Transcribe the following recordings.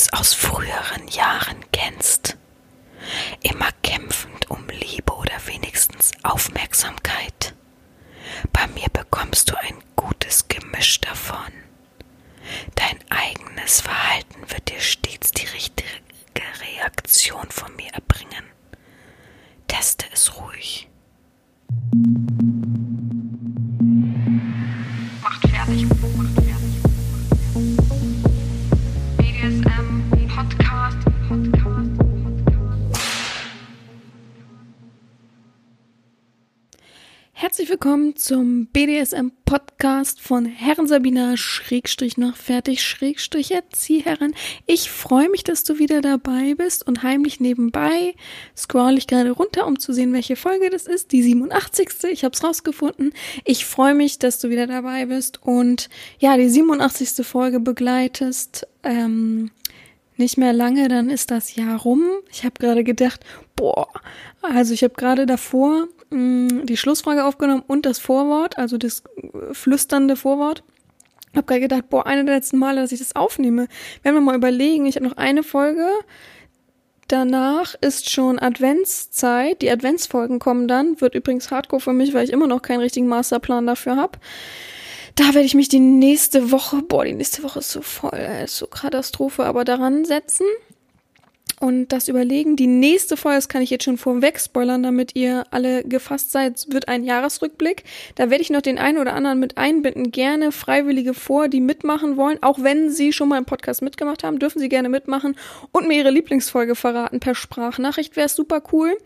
es aus früheren Jahren kennst. Immer kämpfend um Liebe oder wenigstens Aufmerksamkeit. Bei mir bekommst du ein gutes Gemisch davon. Dein eigenes Verhalten wird dir stets die richtige Reaktion von mir erbringen. Teste es ruhig. Willkommen zum BDSM Podcast von Herren Sabina Schrägstrich noch fertig Schrägstrich Erzieherin. Ich freue mich, dass du wieder dabei bist und heimlich nebenbei scroll ich gerade runter, um zu sehen, welche Folge das ist. Die 87. Ich habe es rausgefunden. Ich freue mich, dass du wieder dabei bist und ja, die 87. Folge begleitest. Ähm, nicht mehr lange, dann ist das Jahr rum. Ich habe gerade gedacht, boah, also ich habe gerade davor mh, die Schlussfrage aufgenommen und das Vorwort, also das äh, flüsternde Vorwort. Hab gerade gedacht, boah, eine der letzten Male, dass ich das aufnehme. Wenn wir mal überlegen, ich habe noch eine Folge. Danach ist schon Adventszeit. Die Adventsfolgen kommen dann. Wird übrigens hardcore für mich, weil ich immer noch keinen richtigen Masterplan dafür habe. Da werde ich mich die nächste Woche, boah, die nächste Woche ist so voll, ey, ist so Katastrophe, aber daran setzen und das überlegen. Die nächste Folge, das kann ich jetzt schon vorweg spoilern, damit ihr alle gefasst seid, wird ein Jahresrückblick. Da werde ich noch den einen oder anderen mit einbinden. Gerne Freiwillige vor, die mitmachen wollen. Auch wenn sie schon mal im Podcast mitgemacht haben, dürfen sie gerne mitmachen und mir ihre Lieblingsfolge verraten per Sprachnachricht. Wäre super cool.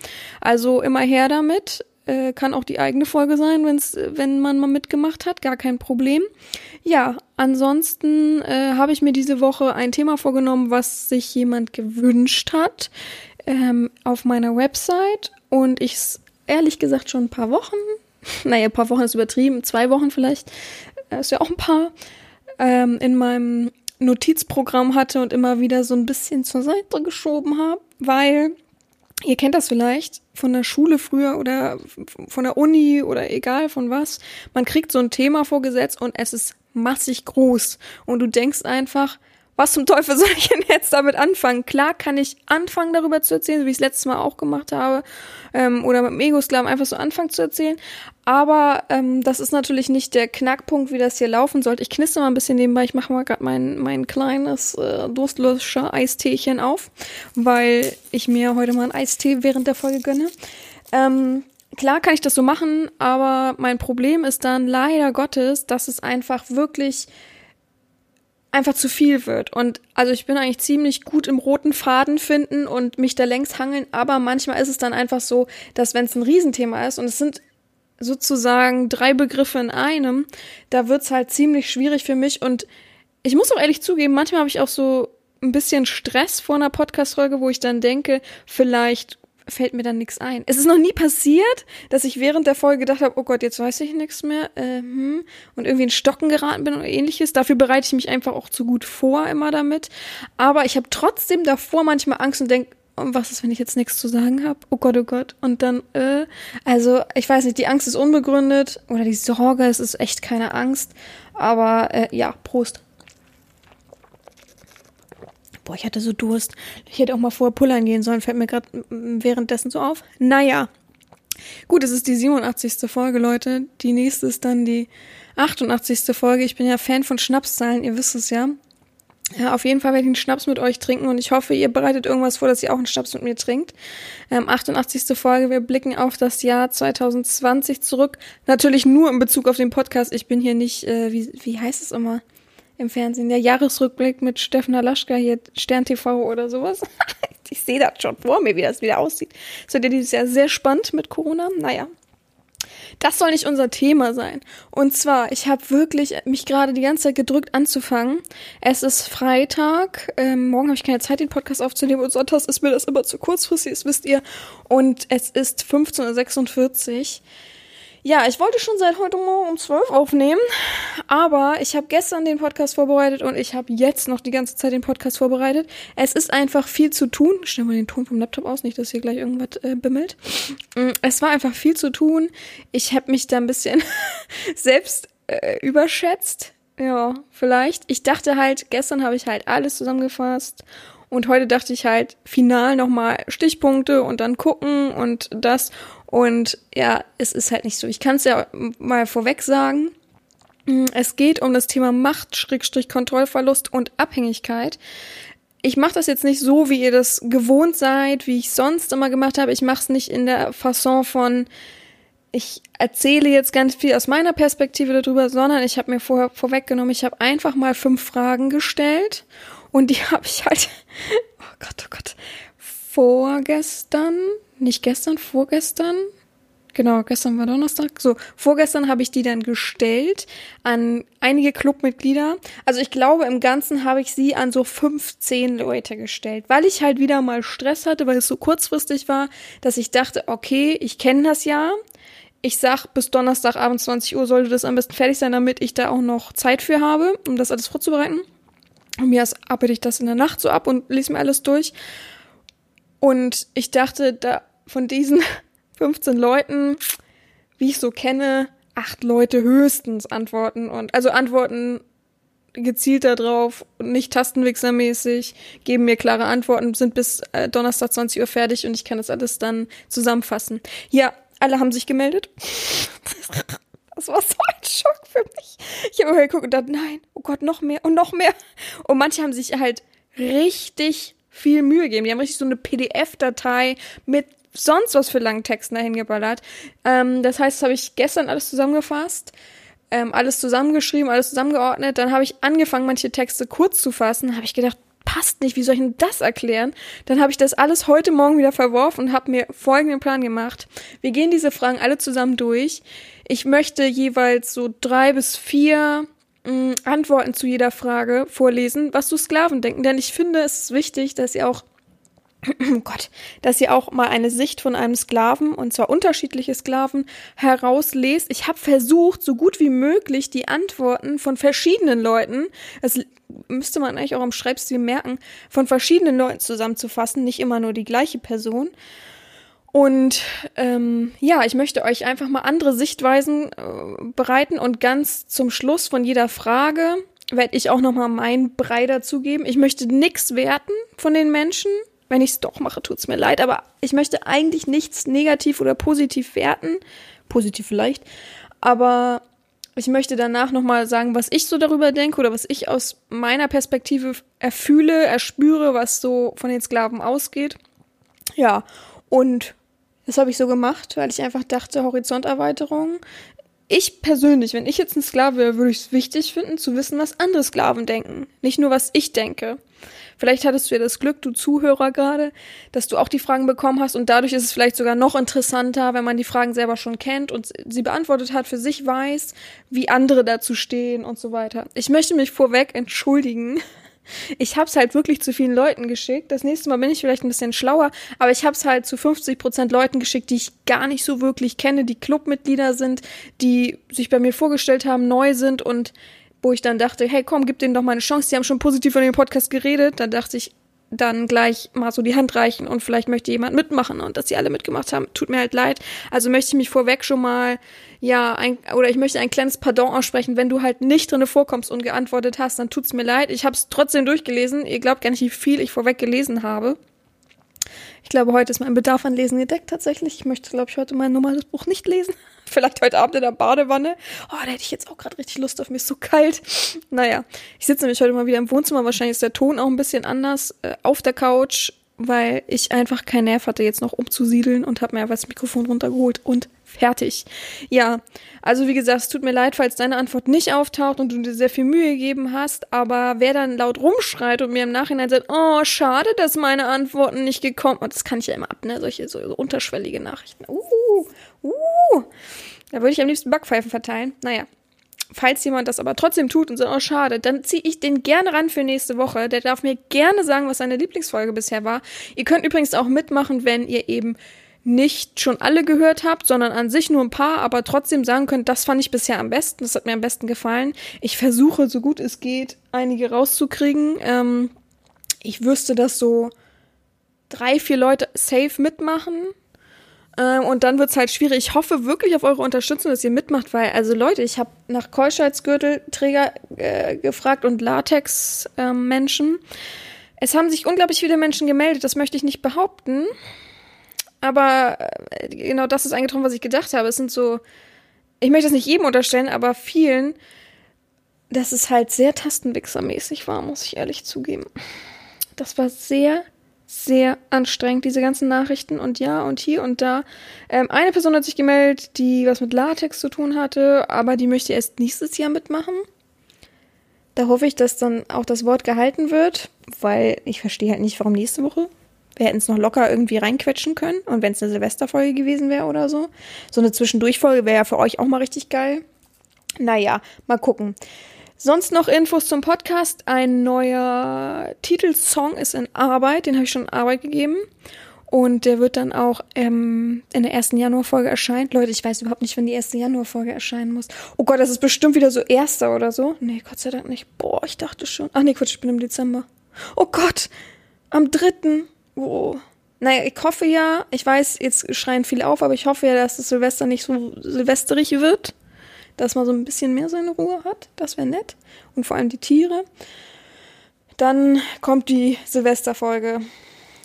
Also immer her damit. Äh, kann auch die eigene Folge sein, wenn's, wenn man mal mitgemacht hat, gar kein Problem. Ja, ansonsten äh, habe ich mir diese Woche ein Thema vorgenommen, was sich jemand gewünscht hat ähm, auf meiner Website und ich ehrlich gesagt schon ein paar Wochen, naja, ein paar Wochen ist übertrieben, zwei Wochen vielleicht, äh, ist ja auch ein paar, ähm, in meinem Notizprogramm hatte und immer wieder so ein bisschen zur Seite geschoben habe, weil Ihr kennt das vielleicht von der Schule früher oder von der Uni oder egal von was. Man kriegt so ein Thema vorgesetzt und es ist massig groß. Und du denkst einfach, was zum Teufel soll ich denn jetzt damit anfangen? Klar kann ich anfangen, darüber zu erzählen, wie ich es letztes Mal auch gemacht habe, ähm, oder mit dem Ego-Sklaven einfach so anfangen zu erzählen. Aber ähm, das ist natürlich nicht der Knackpunkt, wie das hier laufen sollte. Ich knister mal ein bisschen nebenbei. Ich mache mal gerade mein, mein kleines äh, durstlöscher Eisteechen auf, weil ich mir heute mal einen Eistee während der Folge gönne. Ähm, klar kann ich das so machen, aber mein Problem ist dann leider Gottes, dass es einfach wirklich einfach zu viel wird. Und also ich bin eigentlich ziemlich gut im roten Faden finden und mich da längs hangeln, aber manchmal ist es dann einfach so, dass wenn es ein Riesenthema ist und es sind sozusagen drei Begriffe in einem, da wird's halt ziemlich schwierig für mich und ich muss auch ehrlich zugeben, manchmal habe ich auch so ein bisschen Stress vor einer Podcast-Folge, wo ich dann denke, vielleicht fällt mir dann nichts ein. Es ist noch nie passiert, dass ich während der Folge gedacht habe, oh Gott, jetzt weiß ich nichts mehr äh, hm, und irgendwie in Stocken geraten bin oder ähnliches. Dafür bereite ich mich einfach auch zu gut vor immer damit. Aber ich habe trotzdem davor manchmal Angst und denke, oh, was ist, wenn ich jetzt nichts zu sagen habe? Oh Gott, oh Gott. Und dann, äh, also ich weiß nicht, die Angst ist unbegründet oder die Sorge, es ist echt keine Angst. Aber äh, ja, Prost. Boah, ich hatte so Durst. Ich hätte auch mal vorher pullern gehen sollen, fällt mir gerade währenddessen so auf. Naja. Gut, es ist die 87. Folge, Leute. Die nächste ist dann die 88. Folge. Ich bin ja Fan von Schnapszahlen, ihr wisst es ja. Ja, auf jeden Fall werde ich einen Schnaps mit euch trinken und ich hoffe, ihr bereitet irgendwas vor, dass ihr auch einen Schnaps mit mir trinkt. Ähm, 88. Folge, wir blicken auf das Jahr 2020 zurück. Natürlich nur in Bezug auf den Podcast. Ich bin hier nicht, äh, wie, wie heißt es immer? Im Fernsehen. Der Jahresrückblick mit Steffen Laschka hier, Stern TV oder sowas. ich sehe das schon vor mir, wie das wieder aussieht. Es wird ja dieses Jahr sehr spannend mit Corona. Naja. Das soll nicht unser Thema sein. Und zwar, ich habe wirklich mich gerade die ganze Zeit gedrückt anzufangen. Es ist Freitag. Ähm, morgen habe ich keine Zeit, den Podcast aufzunehmen. Und sonntags ist mir das immer zu kurzfristig, das wisst ihr. Und es ist 15.46 Uhr. Ja, ich wollte schon seit heute Morgen um 12 aufnehmen, aber ich habe gestern den Podcast vorbereitet und ich habe jetzt noch die ganze Zeit den Podcast vorbereitet. Es ist einfach viel zu tun. Stell mal den Ton vom Laptop aus, nicht, dass hier gleich irgendwas äh, bimmelt. Mm, es war einfach viel zu tun. Ich habe mich da ein bisschen selbst äh, überschätzt Ja, vielleicht. Ich dachte halt, gestern habe ich halt alles zusammengefasst und heute dachte ich halt final nochmal Stichpunkte und dann gucken und das. Und ja, es ist halt nicht so. Ich kann es ja mal vorweg sagen. Es geht um das Thema Macht, Schrägstrich, Kontrollverlust und Abhängigkeit. Ich mache das jetzt nicht so, wie ihr das gewohnt seid, wie ich sonst immer gemacht habe. Ich mache es nicht in der Fasson von, ich erzähle jetzt ganz viel aus meiner Perspektive darüber, sondern ich habe mir vorher vorweggenommen, ich habe einfach mal fünf Fragen gestellt und die habe ich halt, oh Gott, oh Gott, vorgestern, nicht gestern, vorgestern, Genau, gestern war Donnerstag. So, vorgestern habe ich die dann gestellt an einige Clubmitglieder. Also ich glaube, im Ganzen habe ich sie an so 15 Leute gestellt, weil ich halt wieder mal Stress hatte, weil es so kurzfristig war, dass ich dachte, okay, ich kenne das ja. Ich sag, bis Donnerstagabend 20 Uhr sollte das am besten fertig sein, damit ich da auch noch Zeit für habe, um das alles vorzubereiten. Und mir arbeite ich das in der Nacht so ab und lese mir alles durch. Und ich dachte, da von diesen 15 Leuten, wie ich so kenne, acht Leute höchstens antworten und also antworten gezielt darauf und nicht tastenwichsermäßig, geben mir klare Antworten, sind bis äh, Donnerstag 20 Uhr fertig und ich kann das alles dann zusammenfassen. Ja, alle haben sich gemeldet. Das war so ein Schock für mich. Ich habe immer geguckt und dachte, nein, oh Gott, noch mehr und noch mehr. Und manche haben sich halt richtig viel Mühe gegeben. Die haben richtig so eine PDF-Datei mit sonst was für langen Texten dahin geballert. Ähm, das heißt, das habe ich gestern alles zusammengefasst, ähm, alles zusammengeschrieben, alles zusammengeordnet. Dann habe ich angefangen, manche Texte kurz zu fassen. Habe ich gedacht, passt nicht, wie soll ich denn das erklären? Dann habe ich das alles heute Morgen wieder verworfen und habe mir folgenden Plan gemacht. Wir gehen diese Fragen alle zusammen durch. Ich möchte jeweils so drei bis vier mh, mm, Antworten zu jeder Frage vorlesen, was du Sklaven denken. Denn ich finde, es ist wichtig, dass ihr auch oh Gott, dass ihr auch mal eine Sicht von einem Sklaven, und zwar unterschiedliche Sklaven, herauslest. Ich habe versucht, so gut wie möglich die Antworten von verschiedenen Leuten, das müsste man eigentlich auch im Schreibstil merken, von verschiedenen Leuten zusammenzufassen, nicht immer nur die gleiche Person. Und ähm, ja, ich möchte euch einfach mal andere Sichtweisen äh, bereiten und ganz zum Schluss von jeder Frage werde ich auch nochmal mein Brei dazugeben. Ich möchte nichts werten von den Menschen, wenn ich es doch mache, tut es mir leid, aber ich möchte eigentlich nichts negativ oder positiv werten. Positiv vielleicht. Aber ich möchte danach nochmal sagen, was ich so darüber denke oder was ich aus meiner Perspektive erfühle, erspüre, was so von den Sklaven ausgeht. Ja, und das habe ich so gemacht, weil ich einfach dachte, Horizonterweiterung. Ich persönlich, wenn ich jetzt ein Sklave wäre, würde ich es wichtig finden, zu wissen, was andere Sklaven denken. Nicht nur, was ich denke. Vielleicht hattest du ja das Glück, du Zuhörer gerade, dass du auch die Fragen bekommen hast und dadurch ist es vielleicht sogar noch interessanter, wenn man die Fragen selber schon kennt und sie beantwortet hat, für sich weiß, wie andere dazu stehen und so weiter. Ich möchte mich vorweg entschuldigen. Ich habe es halt wirklich zu vielen Leuten geschickt. Das nächste Mal bin ich vielleicht ein bisschen schlauer, aber ich habe es halt zu 50 Prozent Leuten geschickt, die ich gar nicht so wirklich kenne, die Clubmitglieder sind, die sich bei mir vorgestellt haben, neu sind und wo ich dann dachte, hey, komm, gib denen doch mal eine Chance. Die haben schon positiv von dem Podcast geredet. Da dachte ich, dann gleich mal so die Hand reichen und vielleicht möchte jemand mitmachen und dass sie alle mitgemacht haben, tut mir halt leid. Also möchte ich mich vorweg schon mal, ja, ein, oder ich möchte ein kleines Pardon aussprechen, wenn du halt nicht drinne vorkommst und geantwortet hast, dann tut's mir leid. Ich habe es trotzdem durchgelesen. Ihr glaubt gar nicht, wie viel ich vorweg gelesen habe. Ich glaube, heute ist mein Bedarf an Lesen gedeckt tatsächlich. Ich möchte, glaube ich, heute mein normales Buch nicht lesen. Vielleicht heute Abend in der Badewanne. Oh, da hätte ich jetzt auch gerade richtig Lust auf. Mir ist so kalt. Naja, ich sitze nämlich heute mal wieder im Wohnzimmer. Wahrscheinlich ist der Ton auch ein bisschen anders. Äh, auf der Couch, weil ich einfach keinen Nerv hatte, jetzt noch umzusiedeln und habe mir einfach das Mikrofon runtergeholt und fertig. Ja, also wie gesagt, es tut mir leid, falls deine Antwort nicht auftaucht und du dir sehr viel Mühe gegeben hast, aber wer dann laut rumschreit und mir im Nachhinein sagt, oh, schade, dass meine Antworten nicht gekommen sind, das kann ich ja immer ab, ne, solche so, unterschwellige Nachrichten. Uh, uh, da würde ich am liebsten Backpfeifen verteilen. Naja. Falls jemand das aber trotzdem tut und sagt, oh schade, dann ziehe ich den gerne ran für nächste Woche. Der darf mir gerne sagen, was seine Lieblingsfolge bisher war. Ihr könnt übrigens auch mitmachen, wenn ihr eben nicht schon alle gehört habt, sondern an sich nur ein paar, aber trotzdem sagen könnt, das fand ich bisher am besten, das hat mir am besten gefallen. Ich versuche, so gut es geht, einige rauszukriegen. Ähm, ich wüsste, dass so drei, vier Leute safe mitmachen. Ähm, und dann wird's halt schwierig. Ich hoffe wirklich auf eure Unterstützung, dass ihr mitmacht, weil, also Leute, ich habe nach Keuschheitsgürtelträger äh, gefragt und Latex-Menschen. es haben sich unglaublich viele Menschen gemeldet, das möchte ich nicht behaupten. Aber äh, genau das ist eingetroffen, was ich gedacht habe. Es sind so, ich möchte das nicht jedem unterstellen, aber vielen, dass es halt sehr tastenwichsermäßig war, muss ich ehrlich zugeben. Das war sehr sehr anstrengend, diese ganzen Nachrichten und ja und hier und da. Ähm, eine Person hat sich gemeldet, die was mit Latex zu tun hatte, aber die möchte erst nächstes Jahr mitmachen. Da hoffe ich, dass dann auch das Wort gehalten wird, weil ich verstehe halt nicht, warum nächste Woche. Wir hätten es noch locker irgendwie reinquetschen können. Und wenn es eine Silvesterfolge gewesen wäre oder so. So eine Zwischendurchfolge wäre ja für euch auch mal richtig geil. Naja, mal gucken. Sonst noch Infos zum Podcast. Ein neuer Titelsong ist in Arbeit, den habe ich schon in Arbeit gegeben. Und der wird dann auch ähm, in der ersten Januarfolge erscheinen. Leute, ich weiß überhaupt nicht, wann die erste Januarfolge erscheinen muss. Oh Gott, das ist bestimmt wieder so erster oder so. Nee, Gott sei Dank nicht. Boah, ich dachte schon. Ach nee, Quatsch, ich bin im Dezember. Oh Gott, am dritten. Oh. Naja, ich hoffe ja, ich weiß, jetzt schreien viele auf, aber ich hoffe ja, dass das Silvester nicht so silvesterig wird dass man so ein bisschen mehr seine Ruhe hat. Das wäre nett. Und vor allem die Tiere. Dann kommt die Silvesterfolge.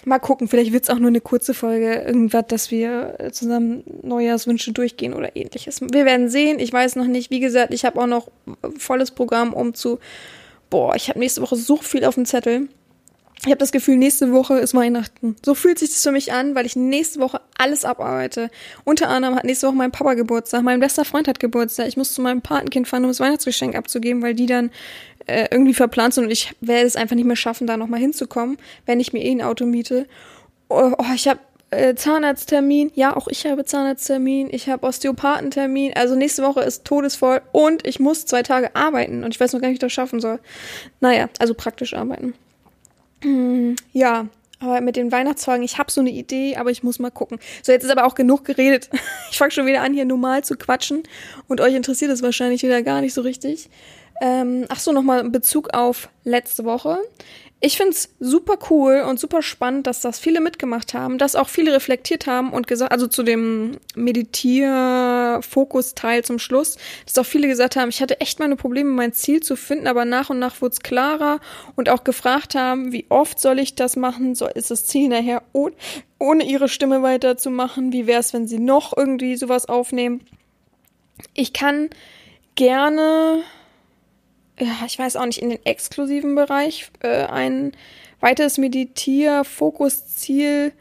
Mal gucken, vielleicht wird es auch nur eine kurze Folge, irgendwas, dass wir zusammen Neujahrswünsche durchgehen oder ähnliches. Wir werden sehen, ich weiß noch nicht. Wie gesagt, ich habe auch noch volles Programm, um zu. Boah, ich habe nächste Woche so viel auf dem Zettel. Ich habe das Gefühl, nächste Woche ist Weihnachten. So fühlt sich das für mich an, weil ich nächste Woche alles abarbeite. Unter anderem hat nächste Woche mein Papa Geburtstag, mein bester Freund hat Geburtstag. Ich muss zu meinem Patenkind fahren, um das Weihnachtsgeschenk abzugeben, weil die dann äh, irgendwie verplant sind und ich werde es einfach nicht mehr schaffen, da nochmal hinzukommen, wenn ich mir eh ein Auto miete. Oh, oh ich habe äh, Zahnarzttermin. Ja, auch ich habe Zahnarzttermin. Ich habe Osteopathentermin. Also nächste Woche ist todesvoll und ich muss zwei Tage arbeiten und ich weiß noch gar nicht, wie ich das schaffen soll. Naja, also praktisch arbeiten. Ja, aber mit den Weihnachtsfolgen, ich habe so eine Idee, aber ich muss mal gucken. So, jetzt ist aber auch genug geredet. Ich fange schon wieder an, hier normal zu quatschen. Und euch interessiert es wahrscheinlich wieder gar nicht so richtig. Ähm, ach so, nochmal in Bezug auf letzte Woche ich finde es super cool und super spannend, dass das viele mitgemacht haben, dass auch viele reflektiert haben und gesagt, also zu dem Meditier-Fokus-Teil zum Schluss, dass auch viele gesagt haben, ich hatte echt meine Probleme, mein Ziel zu finden, aber nach und nach wurde es klarer und auch gefragt haben, wie oft soll ich das machen? Soll, ist das Ziel nachher ohne, ohne ihre Stimme weiterzumachen? Wie wäre es, wenn sie noch irgendwie sowas aufnehmen? Ich kann gerne ja, ich weiß auch nicht, in den exklusiven Bereich äh, ein weiteres Meditier-Fokusziel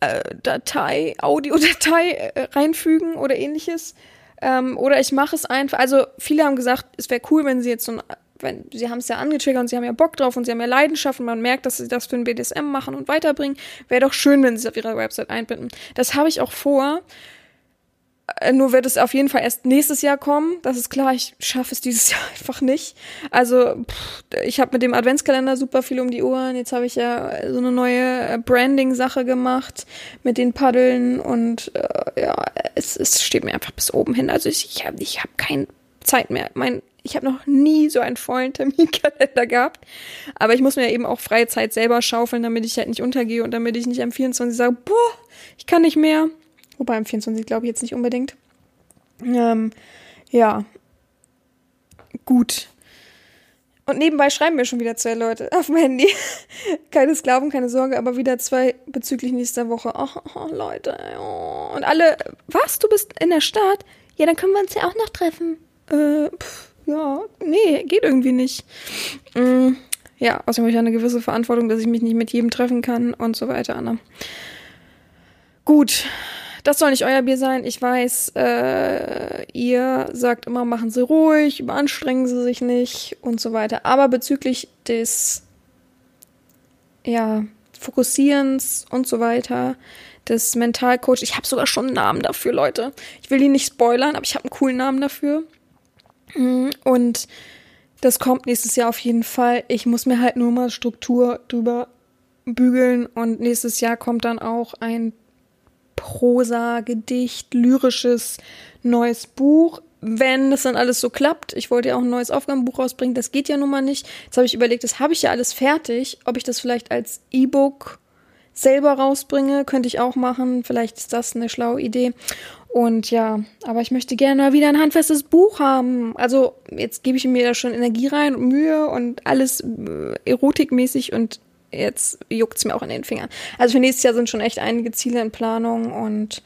äh, Datei, Audiodatei äh, reinfügen oder ähnliches. Ähm, oder ich mache es einfach. Also viele haben gesagt, es wäre cool, wenn sie jetzt so ein, wenn sie haben es ja angetriggert und sie haben ja Bock drauf und sie haben ja Leidenschaft und man merkt, dass sie das für den BDSM machen und weiterbringen. Wäre doch schön, wenn sie es auf ihrer Website einbinden. Das habe ich auch vor. Äh, nur wird es auf jeden Fall erst nächstes Jahr kommen. Das ist klar, ich schaffe es dieses Jahr einfach nicht. Also pff, ich habe mit dem Adventskalender super viel um die Ohren. Jetzt habe ich ja so eine neue äh, Branding-Sache gemacht mit den Paddeln und äh, ja, es, es steht mir einfach bis oben hin. Also ich, ich habe ich hab keine Zeit mehr. Mein, ich habe noch nie so einen vollen Terminkalender gehabt. Aber ich muss mir eben auch freie Zeit selber schaufeln, damit ich halt nicht untergehe und damit ich nicht am 24 sage, boah, ich kann nicht mehr. Wobei im 24 glaube ich jetzt nicht unbedingt. Ähm, ja. Gut. Und nebenbei schreiben mir schon wieder zwei Leute auf dem Handy. keine Sklaven, keine Sorge, aber wieder zwei bezüglich nächster Woche. Oh, oh Leute. Oh. Und alle, was? Du bist in der Stadt? Ja, dann können wir uns ja auch noch treffen. Äh, pff, ja, nee, geht irgendwie nicht. Mm, ja, außerdem habe ich eine gewisse Verantwortung, dass ich mich nicht mit jedem treffen kann und so weiter, Anna. Gut, das soll nicht euer Bier sein. Ich weiß, äh, ihr sagt immer, machen Sie ruhig, überanstrengen Sie sich nicht und so weiter. Aber bezüglich des, ja, Fokussierens und so weiter, des Mentalcoach, ich habe sogar schon einen Namen dafür, Leute. Ich will ihn nicht spoilern, aber ich habe einen coolen Namen dafür. Mhm, und das kommt nächstes Jahr auf jeden Fall. Ich muss mir halt nur mal Struktur drüber bügeln und nächstes Jahr kommt dann auch ein Prosa, Gedicht, lyrisches neues Buch. Wenn das dann alles so klappt, ich wollte ja auch ein neues Aufgabenbuch rausbringen, das geht ja nun mal nicht. Jetzt habe ich überlegt, das habe ich ja alles fertig, ob ich das vielleicht als E-Book selber rausbringe. Könnte ich auch machen. Vielleicht ist das eine schlaue Idee. Und ja, aber ich möchte gerne mal wieder ein handfestes Buch haben. Also jetzt gebe ich mir da schon Energie rein und Mühe und alles äh, erotikmäßig und jetzt juckt's mir auch in den Fingern. Also für nächstes Jahr sind schon echt einige Ziele in Planung und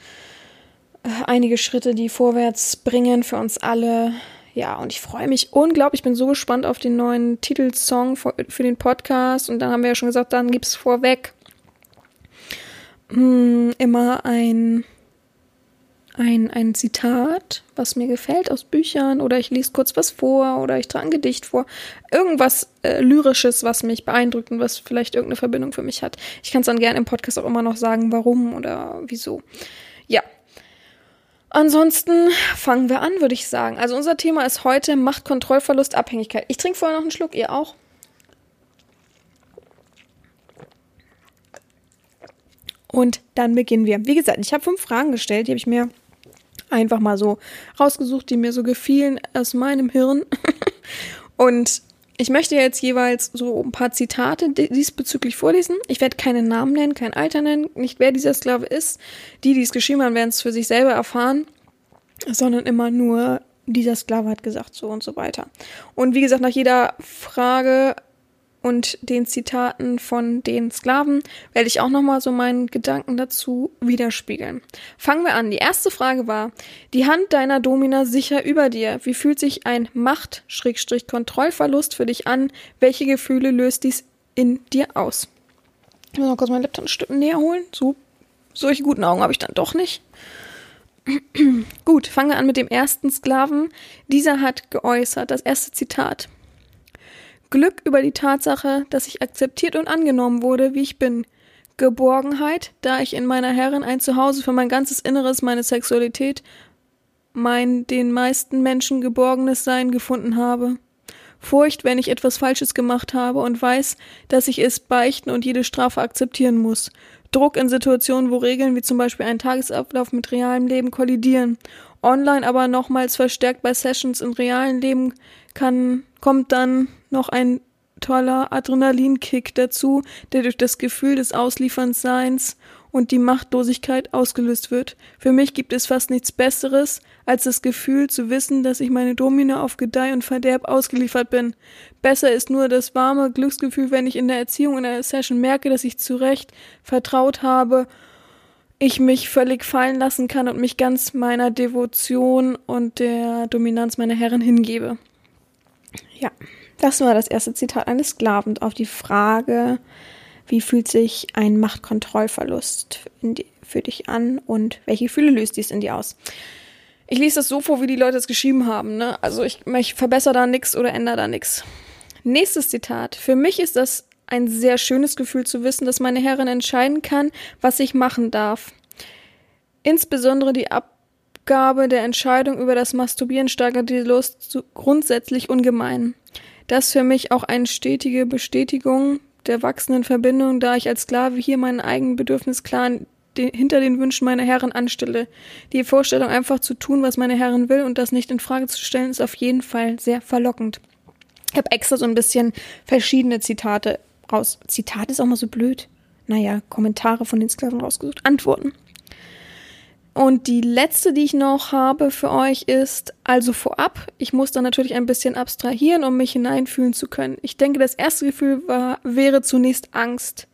äh, einige Schritte, die vorwärts bringen für uns alle. Ja, und ich freue mich unglaublich. Ich bin so gespannt auf den neuen Titelsong für, den Podcast. Und dann haben wir ja schon gesagt, dann gibt's vorweg hm, immer ein ein, ein Zitat, was mir gefällt aus Büchern oder ich lese kurz was vor oder ich trage ein Gedicht vor. Irgendwas äh, Lyrisches, was mich beeindruckt und was vielleicht irgendeine Verbindung für mich hat. Ich kann es dann gerne im Podcast auch immer noch sagen, warum oder wieso. Ja. Ansonsten fangen wir an, würde ich sagen. Also unser Thema ist heute Macht, Kontrollverlust, Abhängigkeit. Ich trinke vorher noch einen Schluck, ihr auch? Und dann beginnen wir. Wie gesagt, ich habe fünf Fragen gestellt, die habe ich mir einfach mal so rausgesucht, die mir so gefielen aus meinem Hirn. Und ich möchte jetzt jeweils so ein paar Zitate diesbezüglich vorlesen. Ich werde keinen Namen nennen, kein Alter nennen, nicht wer dieser Sklave ist. Die, die es geschrieben haben, werden es für sich selber erfahren, sondern immer nur dieser Sklave hat gesagt so und so weiter. Und wie gesagt, nach jeder Frage und den Zitaten von den Sklaven werde ich auch nochmal so meinen Gedanken dazu widerspiegeln. Fangen wir an. Die erste Frage war, die Hand deiner Domina sicher über dir. Wie fühlt sich ein Macht-Kontrollverlust für dich an? Welche Gefühle löst dies in dir aus? Ich muss mal kurz meinen Laptop ein Stück näher holen. So, solche guten Augen habe ich dann doch nicht. Gut, fangen wir an mit dem ersten Sklaven. Dieser hat geäußert, das erste Zitat. Glück über die Tatsache, dass ich akzeptiert und angenommen wurde, wie ich bin. Geborgenheit, da ich in meiner Herrin ein Zuhause für mein ganzes Inneres, meine Sexualität, mein den meisten Menschen geborgenes Sein gefunden habe. Furcht, wenn ich etwas Falsches gemacht habe und weiß, dass ich es beichten und jede Strafe akzeptieren muss. Druck in Situationen, wo Regeln wie zum Beispiel ein Tagesablauf mit realem Leben kollidieren. Online aber nochmals verstärkt bei Sessions im realen Leben kann, kommt dann noch ein toller Adrenalinkick dazu, der durch das Gefühl des Ausliefernsseins und die Machtlosigkeit ausgelöst wird. Für mich gibt es fast nichts Besseres, als das Gefühl zu wissen, dass ich meine Domina auf Gedeih und Verderb ausgeliefert bin. Besser ist nur das warme Glücksgefühl, wenn ich in der Erziehung in einer Session merke, dass ich zurecht vertraut habe, ich mich völlig fallen lassen kann und mich ganz meiner Devotion und der Dominanz meiner Herren hingebe. Ja, das war das erste Zitat eines Sklaven auf die Frage, wie fühlt sich ein Machtkontrollverlust für dich an und welche Gefühle löst dies in dir aus? Ich lese das so vor, wie die Leute es geschrieben haben. Ne? Also ich, ich verbessere da nichts oder ändere da nichts. Nächstes Zitat. Für mich ist das ein sehr schönes Gefühl zu wissen, dass meine Herrin entscheiden kann, was ich machen darf. Insbesondere die Ab Abgabe der Entscheidung über das Masturbieren steigert die Lust grundsätzlich ungemein. Das für mich auch eine stetige Bestätigung der wachsenden Verbindung, da ich als Sklave hier meinen eigenen Bedürfnis klar hinter den Wünschen meiner Herren anstelle. Die Vorstellung, einfach zu tun, was meine Herren will und das nicht in Frage zu stellen, ist auf jeden Fall sehr verlockend. Ich habe extra so ein bisschen verschiedene Zitate raus. Zitat ist auch mal so blöd. Naja, Kommentare von den Sklaven rausgesucht. Antworten. Und die letzte, die ich noch habe für euch ist, also vorab, ich muss da natürlich ein bisschen abstrahieren, um mich hineinfühlen zu können. Ich denke, das erste Gefühl war, wäre zunächst Angst.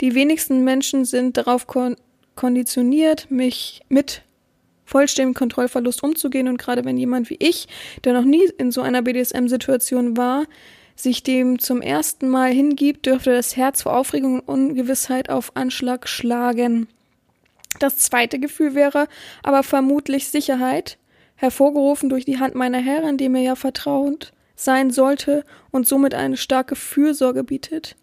Die wenigsten Menschen sind darauf kon konditioniert, mich mit vollständigem Kontrollverlust umzugehen und gerade wenn jemand wie ich, der noch nie in so einer BDSM-Situation war, sich dem zum ersten Mal hingibt, dürfte das Herz vor Aufregung und Ungewissheit auf Anschlag schlagen. Das zweite Gefühl wäre aber vermutlich Sicherheit, hervorgerufen durch die Hand meiner Herrin, die mir ja vertraut sein sollte und somit eine starke Fürsorge bietet.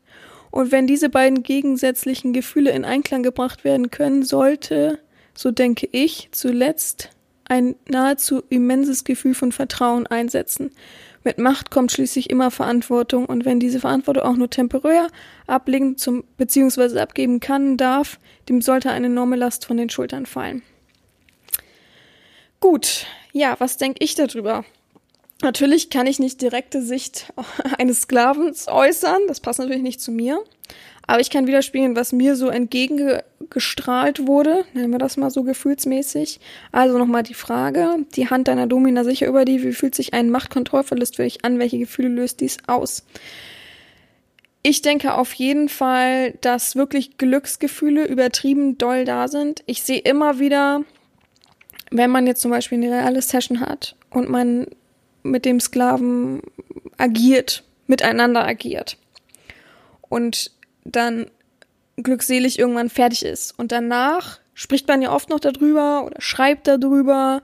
Und wenn diese beiden gegensätzlichen Gefühle in Einklang gebracht werden können, sollte, so denke ich, zuletzt ein nahezu immenses Gefühl von Vertrauen einsetzen, mit Macht kommt schließlich immer Verantwortung und wenn diese Verantwortung auch nur temporär ablegen zum beziehungsweise abgeben kann, darf, dem sollte eine enorme Last von den Schultern fallen. Gut, ja, was denke ich darüber? Natürlich kann ich nicht direkte Sicht eines Sklavens äußern, das passt natürlich nicht zu mir. Aber ich kann widerspiegeln, was mir so entgegengestrahlt wurde, nennen wir das mal so gefühlsmäßig. Also nochmal die Frage, die Hand deiner Domina sicher über die, wie fühlt sich ein Machtkontrollverlust für dich an, welche Gefühle löst dies aus? Ich denke auf jeden Fall, dass wirklich Glücksgefühle übertrieben doll da sind. Ich sehe immer wieder, wenn man jetzt zum Beispiel eine reale Session hat und man mit dem Sklaven agiert, miteinander agiert und dann glückselig irgendwann fertig ist. Und danach spricht man ja oft noch darüber oder schreibt darüber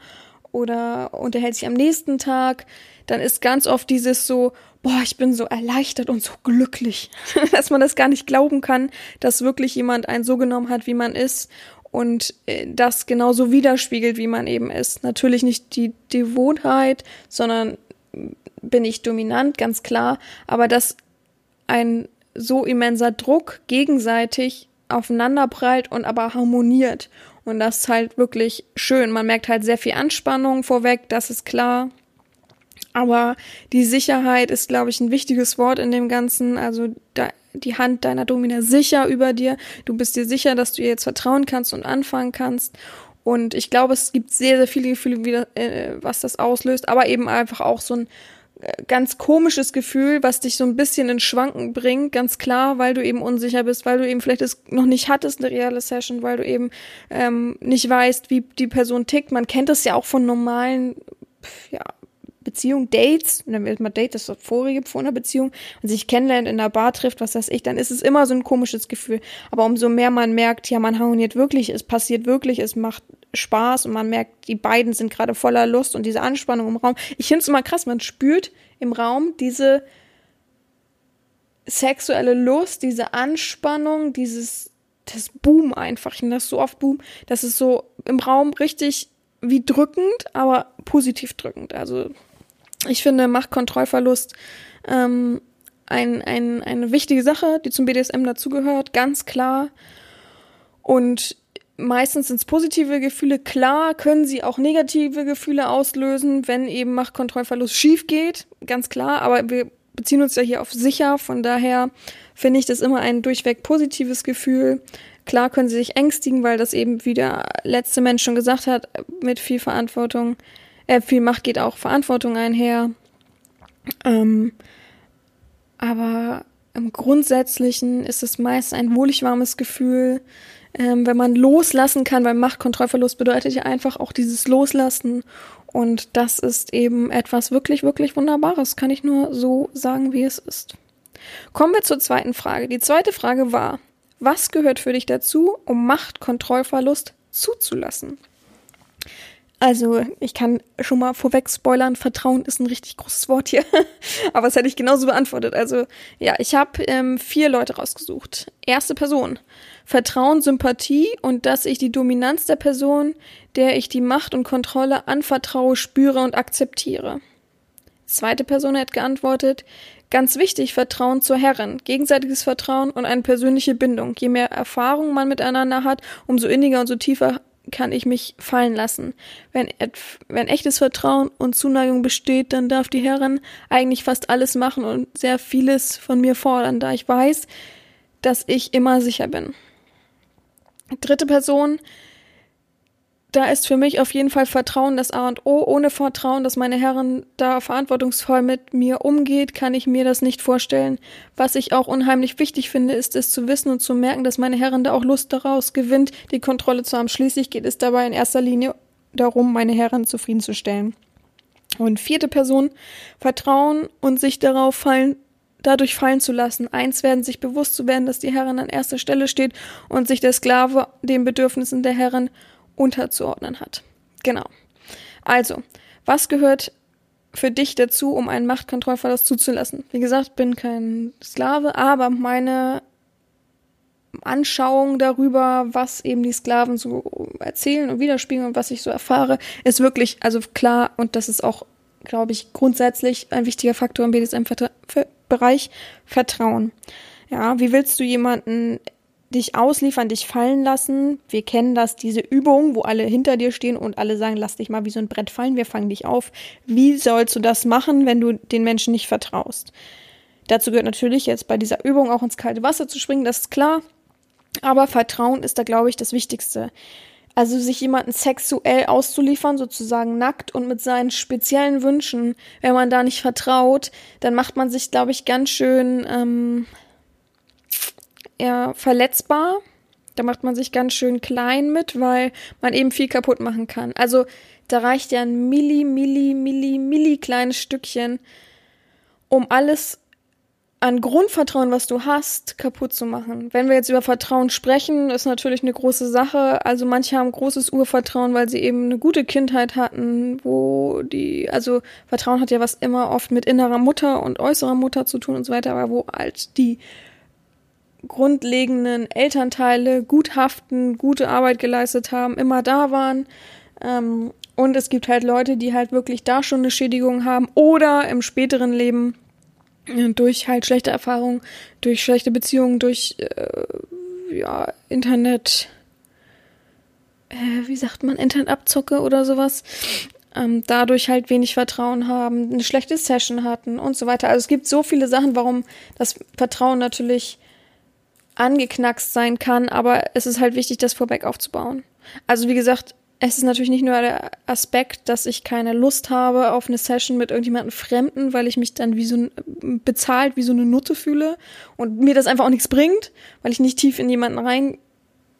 oder unterhält sich am nächsten Tag. Dann ist ganz oft dieses so, boah, ich bin so erleichtert und so glücklich, dass man das gar nicht glauben kann, dass wirklich jemand einen so genommen hat, wie man ist und äh, das genauso widerspiegelt, wie man eben ist. Natürlich nicht die Devotheit, sondern bin ich dominant, ganz klar, aber dass ein so immenser Druck gegenseitig aufeinanderprallt und aber harmoniert. Und das ist halt wirklich schön. Man merkt halt sehr viel Anspannung vorweg, das ist klar. Aber die Sicherheit ist, glaube ich, ein wichtiges Wort in dem Ganzen. Also die Hand deiner Domina sicher über dir. Du bist dir sicher, dass du ihr jetzt vertrauen kannst und anfangen kannst. Und ich glaube, es gibt sehr, sehr viele Gefühle, äh, was das auslöst, aber eben einfach auch so ein ganz komisches Gefühl, was dich so ein bisschen in Schwanken bringt, ganz klar, weil du eben unsicher bist, weil du eben vielleicht es noch nicht hattest, eine reale Session, weil du eben ähm, nicht weißt, wie die Person tickt. Man kennt das ja auch von normalen, ja, Beziehung, Dates, und dann wird man Date, das vorige vor einer Beziehung, und sich kennenlernt, in der Bar trifft, was weiß ich, dann ist es immer so ein komisches Gefühl. Aber umso mehr man merkt, ja, man harmoniert wirklich, es passiert wirklich, es macht Spaß und man merkt, die beiden sind gerade voller Lust und diese Anspannung im Raum. Ich finde es immer krass, man spürt im Raum diese sexuelle Lust, diese Anspannung, dieses, das Boom einfach. Ich nenne das so oft Boom. Das ist so im Raum richtig wie drückend, aber positiv drückend. Also ich finde Machtkontrollverlust ähm, ein, ein, eine wichtige Sache, die zum BDSM dazugehört, ganz klar. Und meistens sind es positive Gefühle. Klar können sie auch negative Gefühle auslösen, wenn eben Machtkontrollverlust schief geht, ganz klar. Aber wir beziehen uns ja hier auf sicher. Von daher finde ich das immer ein durchweg positives Gefühl. Klar können sie sich ängstigen, weil das eben, wie der letzte Mensch schon gesagt hat, mit viel Verantwortung, äh, viel Macht geht auch Verantwortung einher. Ähm, aber im Grundsätzlichen ist es meist ein wohlig warmes Gefühl, ähm, wenn man loslassen kann, weil Machtkontrollverlust bedeutet ja einfach auch dieses Loslassen. Und das ist eben etwas wirklich, wirklich Wunderbares. Kann ich nur so sagen, wie es ist. Kommen wir zur zweiten Frage. Die zweite Frage war, was gehört für dich dazu, um Machtkontrollverlust zuzulassen? Also, ich kann schon mal vorweg spoilern, Vertrauen ist ein richtig großes Wort hier. Aber das hätte ich genauso beantwortet. Also, ja, ich habe ähm, vier Leute rausgesucht. Erste Person. Vertrauen, Sympathie und dass ich die Dominanz der Person, der ich die Macht und Kontrolle anvertraue, spüre und akzeptiere. Zweite Person hat geantwortet, Ganz wichtig, Vertrauen zur Herrin, gegenseitiges Vertrauen und eine persönliche Bindung. Je mehr Erfahrung man miteinander hat, umso inniger und so tiefer kann ich mich fallen lassen. Wenn, wenn echtes Vertrauen und Zuneigung besteht, dann darf die Herrin eigentlich fast alles machen und sehr vieles von mir fordern, da ich weiß, dass ich immer sicher bin. Dritte Person, da ist für mich auf jeden Fall Vertrauen das A und O. Ohne Vertrauen, dass meine Herren da verantwortungsvoll mit mir umgeht, kann ich mir das nicht vorstellen. Was ich auch unheimlich wichtig finde, ist es zu wissen und zu merken, dass meine Herren da auch Lust daraus gewinnt, die Kontrolle zu haben. Schließlich geht es dabei in erster Linie darum, meine Herren zufriedenzustellen. Und vierte Person, Vertrauen und sich darauf fallen, dadurch fallen zu lassen. Eins werden, sich bewusst zu werden, dass die Herren an erster Stelle steht und sich der Sklave den Bedürfnissen der Herren unterzuordnen hat. Genau. Also, was gehört für dich dazu, um einen Machtkontrollverlust zuzulassen? Wie gesagt, bin kein Sklave, aber meine Anschauung darüber, was eben die Sklaven so erzählen und widerspiegeln und was ich so erfahre, ist wirklich, also klar, und das ist auch, glaube ich, grundsätzlich ein wichtiger Faktor im BDSM-Bereich, Vertrauen. Ja, wie willst du jemanden dich ausliefern, dich fallen lassen. Wir kennen das, diese Übung, wo alle hinter dir stehen und alle sagen, lass dich mal wie so ein Brett fallen, wir fangen dich auf. Wie sollst du das machen, wenn du den Menschen nicht vertraust? Dazu gehört natürlich jetzt bei dieser Übung auch ins kalte Wasser zu springen, das ist klar. Aber Vertrauen ist da, glaube ich, das Wichtigste. Also sich jemanden sexuell auszuliefern, sozusagen nackt und mit seinen speziellen Wünschen, wenn man da nicht vertraut, dann macht man sich, glaube ich, ganz schön ähm, eher verletzbar. Da macht man sich ganz schön klein mit, weil man eben viel kaputt machen kann. Also da reicht ja ein milli, milli, milli, milli kleines Stückchen, um alles an Grundvertrauen, was du hast, kaputt zu machen. Wenn wir jetzt über Vertrauen sprechen, ist natürlich eine große Sache. Also manche haben großes Urvertrauen, weil sie eben eine gute Kindheit hatten, wo die, also Vertrauen hat ja was immer oft mit innerer Mutter und äußerer Mutter zu tun und so weiter, aber wo halt die grundlegenden Elternteile gut haften, gute Arbeit geleistet haben, immer da waren. Ähm, und es gibt halt Leute, die halt wirklich da schon eine Schädigung haben oder im späteren Leben äh, durch halt schlechte Erfahrungen, durch schlechte Beziehungen, durch äh, ja, Internet, äh, wie sagt man, Internetabzocke oder sowas, ähm, dadurch halt wenig Vertrauen haben, eine schlechte Session hatten und so weiter. Also es gibt so viele Sachen, warum das Vertrauen natürlich angeknackst sein kann, aber es ist halt wichtig, das vorweg aufzubauen. Also wie gesagt, es ist natürlich nicht nur der Aspekt, dass ich keine Lust habe auf eine Session mit irgendjemandem Fremden, weil ich mich dann wie so ein, bezahlt wie so eine Nutte fühle und mir das einfach auch nichts bringt, weil ich nicht tief in jemanden rein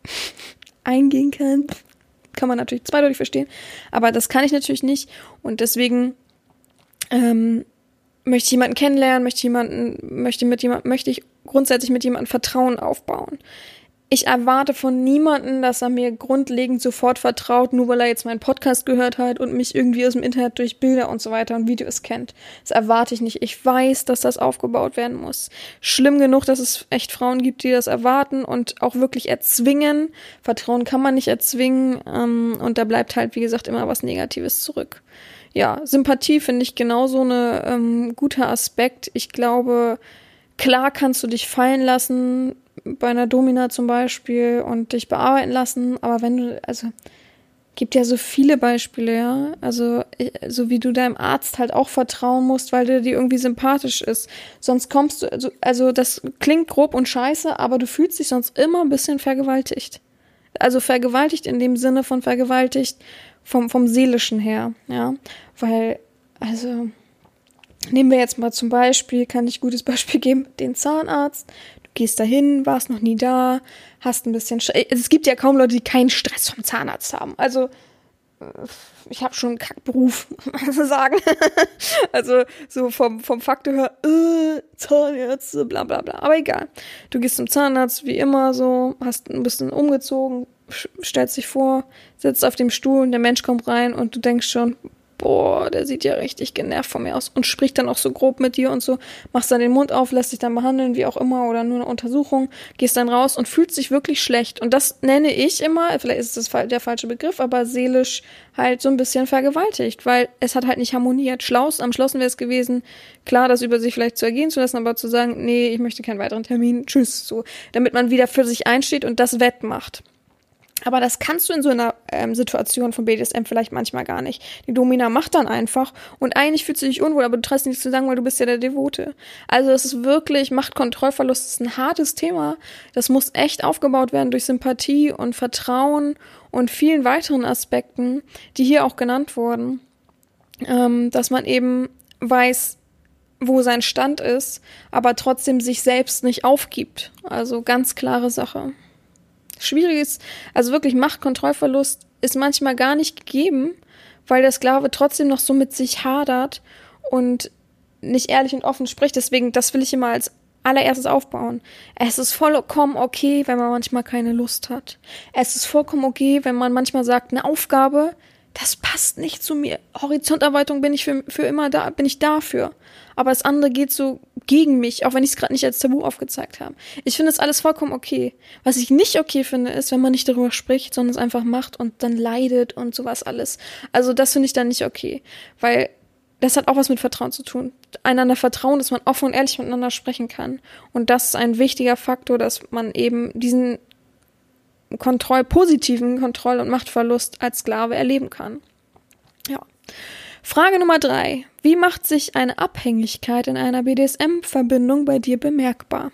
eingehen kann. Kann man natürlich zweideutig verstehen, aber das kann ich natürlich nicht und deswegen ähm, möchte ich jemanden kennenlernen, möchte jemanden, möchte mit jemandem, möchte ich grundsätzlich mit jemandem Vertrauen aufbauen. Ich erwarte von niemanden, dass er mir grundlegend sofort vertraut, nur weil er jetzt meinen Podcast gehört hat und mich irgendwie aus dem Internet durch Bilder und so weiter und Videos kennt. Das erwarte ich nicht. Ich weiß, dass das aufgebaut werden muss. Schlimm genug, dass es echt Frauen gibt, die das erwarten und auch wirklich erzwingen. Vertrauen kann man nicht erzwingen ähm, und da bleibt halt, wie gesagt, immer was Negatives zurück. Ja, Sympathie finde ich genauso eine ähm, guter Aspekt. Ich glaube, Klar kannst du dich fallen lassen, bei einer Domina zum Beispiel, und dich bearbeiten lassen, aber wenn du, also, gibt ja so viele Beispiele, ja. Also, so wie du deinem Arzt halt auch vertrauen musst, weil der dir irgendwie sympathisch ist. Sonst kommst du, also, also das klingt grob und scheiße, aber du fühlst dich sonst immer ein bisschen vergewaltigt. Also vergewaltigt in dem Sinne von vergewaltigt vom, vom seelischen her, ja. Weil, also, Nehmen wir jetzt mal zum Beispiel, kann ich ein gutes Beispiel geben, den Zahnarzt. Du gehst dahin, warst noch nie da, hast ein bisschen. Sch es gibt ja kaum Leute, die keinen Stress vom Zahnarzt haben. Also äh, ich habe schon einen Kackberuf, muss man sagen. also so vom, vom Faktor her, äh, Zahnärzte, bla bla bla. Aber egal. Du gehst zum Zahnarzt, wie immer so, hast ein bisschen umgezogen, stellst dich vor, sitzt auf dem Stuhl und der Mensch kommt rein und du denkst schon, boah, der sieht ja richtig genervt von mir aus und spricht dann auch so grob mit dir und so, machst dann den Mund auf, lässt dich dann behandeln, wie auch immer, oder nur eine Untersuchung, gehst dann raus und fühlst sich wirklich schlecht. Und das nenne ich immer, vielleicht ist das der falsche Begriff, aber seelisch halt so ein bisschen vergewaltigt, weil es hat halt nicht harmoniert. Schlaus, am Schlossen wäre es gewesen, klar, das über sich vielleicht zu ergehen zu lassen, aber zu sagen, nee, ich möchte keinen weiteren Termin, tschüss, so, damit man wieder für sich einsteht und das wettmacht. Aber das kannst du in so einer ähm, Situation von BDSM vielleicht manchmal gar nicht. Die Domina macht dann einfach und eigentlich fühlst du dich unwohl, aber du traust nichts zu sagen, weil du bist ja der Devote. Also es ist wirklich, Machtkontrollverlust ist ein hartes Thema. Das muss echt aufgebaut werden durch Sympathie und Vertrauen und vielen weiteren Aspekten, die hier auch genannt wurden. Ähm, dass man eben weiß, wo sein Stand ist, aber trotzdem sich selbst nicht aufgibt. Also ganz klare Sache schwierig ist, also wirklich Machtkontrollverlust ist manchmal gar nicht gegeben, weil der Sklave trotzdem noch so mit sich hadert und nicht ehrlich und offen spricht. Deswegen, das will ich immer als allererstes aufbauen. Es ist vollkommen okay, wenn man manchmal keine Lust hat. Es ist vollkommen okay, wenn man manchmal sagt, eine Aufgabe, das passt nicht zu mir. Horizonterweiterung bin ich für, für immer da, bin ich dafür. Aber das andere geht so gegen mich, auch wenn ich es gerade nicht als Tabu aufgezeigt habe. Ich finde das alles vollkommen okay. Was ich nicht okay finde, ist, wenn man nicht darüber spricht, sondern es einfach macht und dann leidet und sowas alles. Also das finde ich dann nicht okay. Weil das hat auch was mit Vertrauen zu tun. Einander vertrauen, dass man offen und ehrlich miteinander sprechen kann. Und das ist ein wichtiger Faktor, dass man eben diesen Kontroll, positiven Kontroll- und Machtverlust als Sklave erleben kann. Ja. Frage Nummer drei. Wie macht sich eine Abhängigkeit in einer BDSM-Verbindung bei dir bemerkbar?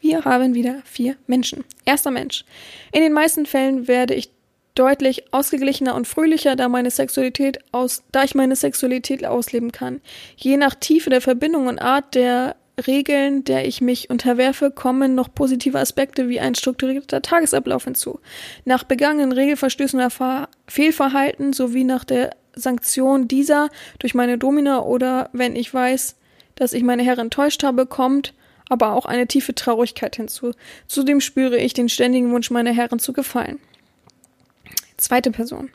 Wir haben wieder vier Menschen. Erster Mensch. In den meisten Fällen werde ich deutlich ausgeglichener und fröhlicher, da meine Sexualität aus, da ich meine Sexualität ausleben kann. Je nach Tiefe der Verbindung und Art der Regeln, der ich mich unterwerfe, kommen noch positive Aspekte wie ein strukturierter Tagesablauf hinzu. Nach begangenen Regelverstößen oder Fehlverhalten sowie nach der Sanktion dieser durch meine Domina oder wenn ich weiß, dass ich meine Herren enttäuscht habe, kommt aber auch eine tiefe Traurigkeit hinzu. Zudem spüre ich den ständigen Wunsch meiner Herren zu gefallen. Zweite Person.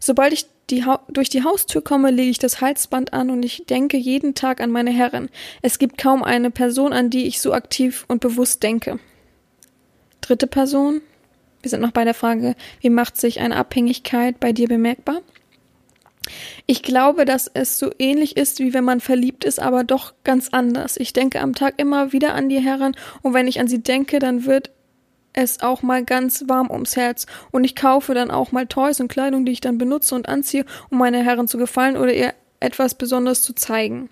Sobald ich die durch die Haustür komme, lege ich das Halsband an und ich denke jeden Tag an meine Herren. Es gibt kaum eine Person, an die ich so aktiv und bewusst denke. Dritte Person. Wir sind noch bei der Frage, wie macht sich eine Abhängigkeit bei dir bemerkbar? Ich glaube, dass es so ähnlich ist, wie wenn man verliebt ist, aber doch ganz anders. Ich denke am Tag immer wieder an die Herren und wenn ich an sie denke, dann wird es auch mal ganz warm ums Herz und ich kaufe dann auch mal Toys und Kleidung, die ich dann benutze und anziehe, um meine Herren zu gefallen oder ihr etwas Besonderes zu zeigen.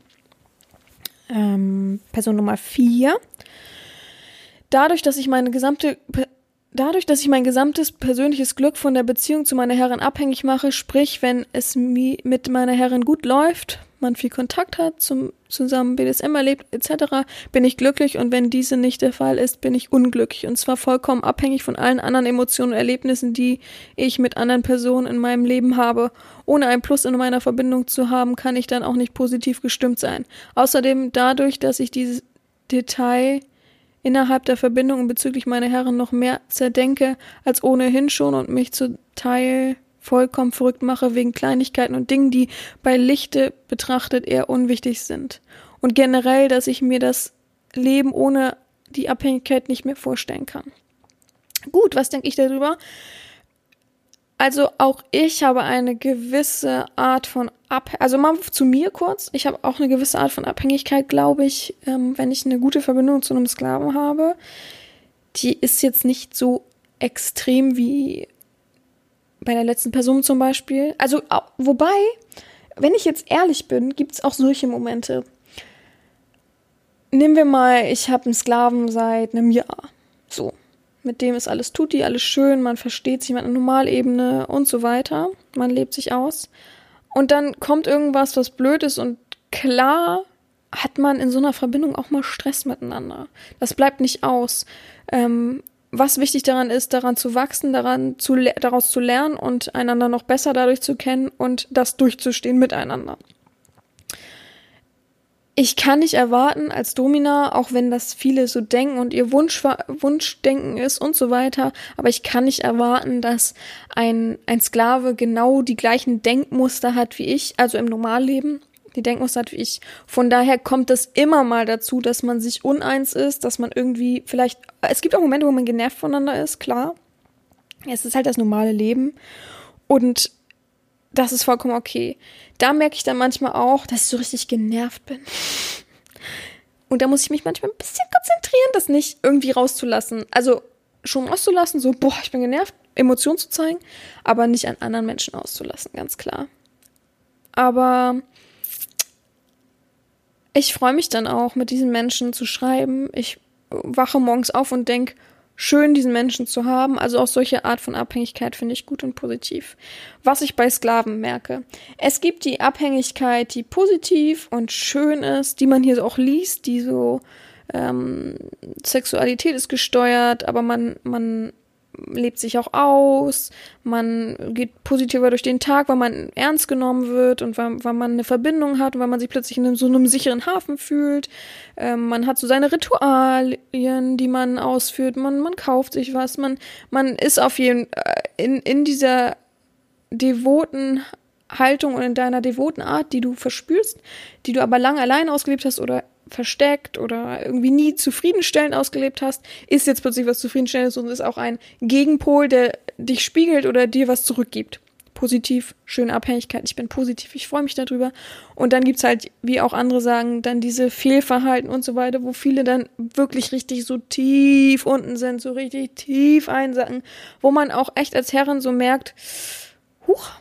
Ähm, Person Nummer vier. Dadurch, dass ich meine gesamte Dadurch, dass ich mein gesamtes persönliches Glück von der Beziehung zu meiner Herrin abhängig mache, sprich, wenn es mit meiner Herrin gut läuft, man viel Kontakt hat, zum, zusammen BDSM erlebt, etc., bin ich glücklich und wenn diese nicht der Fall ist, bin ich unglücklich und zwar vollkommen abhängig von allen anderen Emotionen und Erlebnissen, die ich mit anderen Personen in meinem Leben habe. Ohne ein Plus in meiner Verbindung zu haben, kann ich dann auch nicht positiv gestimmt sein. Außerdem dadurch, dass ich dieses Detail innerhalb der Verbindung bezüglich meiner Herren noch mehr zerdenke als ohnehin schon und mich zu Teil vollkommen verrückt mache wegen Kleinigkeiten und Dingen, die bei Lichte betrachtet eher unwichtig sind. Und generell, dass ich mir das Leben ohne die Abhängigkeit nicht mehr vorstellen kann. Gut, was denke ich darüber? Also auch ich habe eine gewisse Art von Ab also mal zu mir kurz. Ich habe auch eine gewisse Art von Abhängigkeit, glaube ich, ähm, wenn ich eine gute Verbindung zu einem Sklaven habe. Die ist jetzt nicht so extrem wie bei der letzten Person zum Beispiel. Also wobei, wenn ich jetzt ehrlich bin, gibt es auch solche Momente. Nehmen wir mal, ich habe einen Sklaven seit einem Jahr. So mit dem ist alles tutti, alles schön, man versteht sich mit einer Normalebene und so weiter. Man lebt sich aus. Und dann kommt irgendwas, was blöd ist und klar hat man in so einer Verbindung auch mal Stress miteinander. Das bleibt nicht aus. Ähm, was wichtig daran ist, daran zu wachsen, daran zu, daraus zu lernen und einander noch besser dadurch zu kennen und das durchzustehen miteinander ich kann nicht erwarten als Domina, auch wenn das viele so denken und ihr Wunsch, Wunschdenken ist und so weiter, aber ich kann nicht erwarten, dass ein, ein Sklave genau die gleichen Denkmuster hat wie ich, also im Normalleben, die Denkmuster hat wie ich. Von daher kommt es immer mal dazu, dass man sich uneins ist, dass man irgendwie vielleicht, es gibt auch Momente, wo man genervt voneinander ist, klar. Es ist halt das normale Leben und das ist vollkommen okay. Da merke ich dann manchmal auch, dass ich so richtig genervt bin. Und da muss ich mich manchmal ein bisschen konzentrieren, das nicht irgendwie rauszulassen. Also schon rauszulassen, so, boah, ich bin genervt, Emotionen zu zeigen, aber nicht an anderen Menschen auszulassen, ganz klar. Aber ich freue mich dann auch, mit diesen Menschen zu schreiben. Ich wache morgens auf und denke, schön, diesen Menschen zu haben. Also auch solche Art von Abhängigkeit finde ich gut und positiv. Was ich bei Sklaven merke. Es gibt die Abhängigkeit, die positiv und schön ist, die man hier auch liest, die so ähm, Sexualität ist gesteuert, aber man, man lebt sich auch aus, man geht positiver durch den Tag, weil man ernst genommen wird und weil, weil man eine Verbindung hat und weil man sich plötzlich in so einem sicheren Hafen fühlt. Ähm, man hat so seine Ritualien, die man ausführt, man, man kauft sich was, man, man ist auf jeden äh, in, in dieser devoten Haltung und in deiner devoten Art, die du verspürst, die du aber lange allein ausgelebt hast oder versteckt oder irgendwie nie zufriedenstellend ausgelebt hast, ist jetzt plötzlich was zufriedenstellendes und ist auch ein Gegenpol, der dich spiegelt oder dir was zurückgibt. positiv, schöne Abhängigkeit, ich bin positiv, ich freue mich darüber. Und dann gibt's halt, wie auch andere sagen, dann diese Fehlverhalten und so weiter, wo viele dann wirklich richtig so tief unten sind, so richtig tief einsacken, wo man auch echt als Herrin so merkt, huch,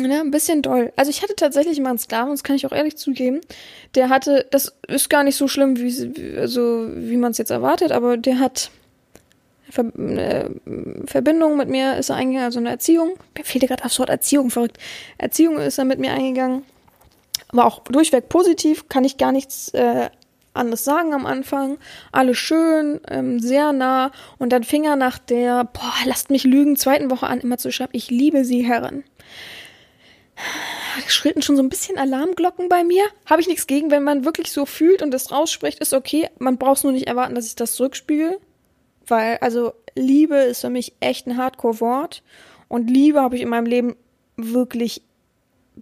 Ne, ein bisschen doll. Also ich hatte tatsächlich mal einen Sklaven, das kann ich auch ehrlich zugeben. Der hatte, das ist gar nicht so schlimm, wie, also, wie man es jetzt erwartet, aber der hat Ver eine Verbindung mit mir ist er eingegangen, also eine Erziehung. Mir fehlt gerade das Wort Erziehung, verrückt. Erziehung ist er mit mir eingegangen. War auch durchweg positiv, kann ich gar nichts äh, anderes sagen am Anfang. Alles schön, ähm, sehr nah. Und dann fing er nach der, boah, lasst mich lügen, zweiten Woche an, immer zu schreiben, ich liebe Sie, Herren schrillten schon so ein bisschen Alarmglocken bei mir. Habe ich nichts gegen, wenn man wirklich so fühlt und das rausspricht, ist okay. Man braucht nur nicht erwarten, dass ich das zurückspiegel. Weil, also, Liebe ist für mich echt ein Hardcore-Wort. Und Liebe habe ich in meinem Leben wirklich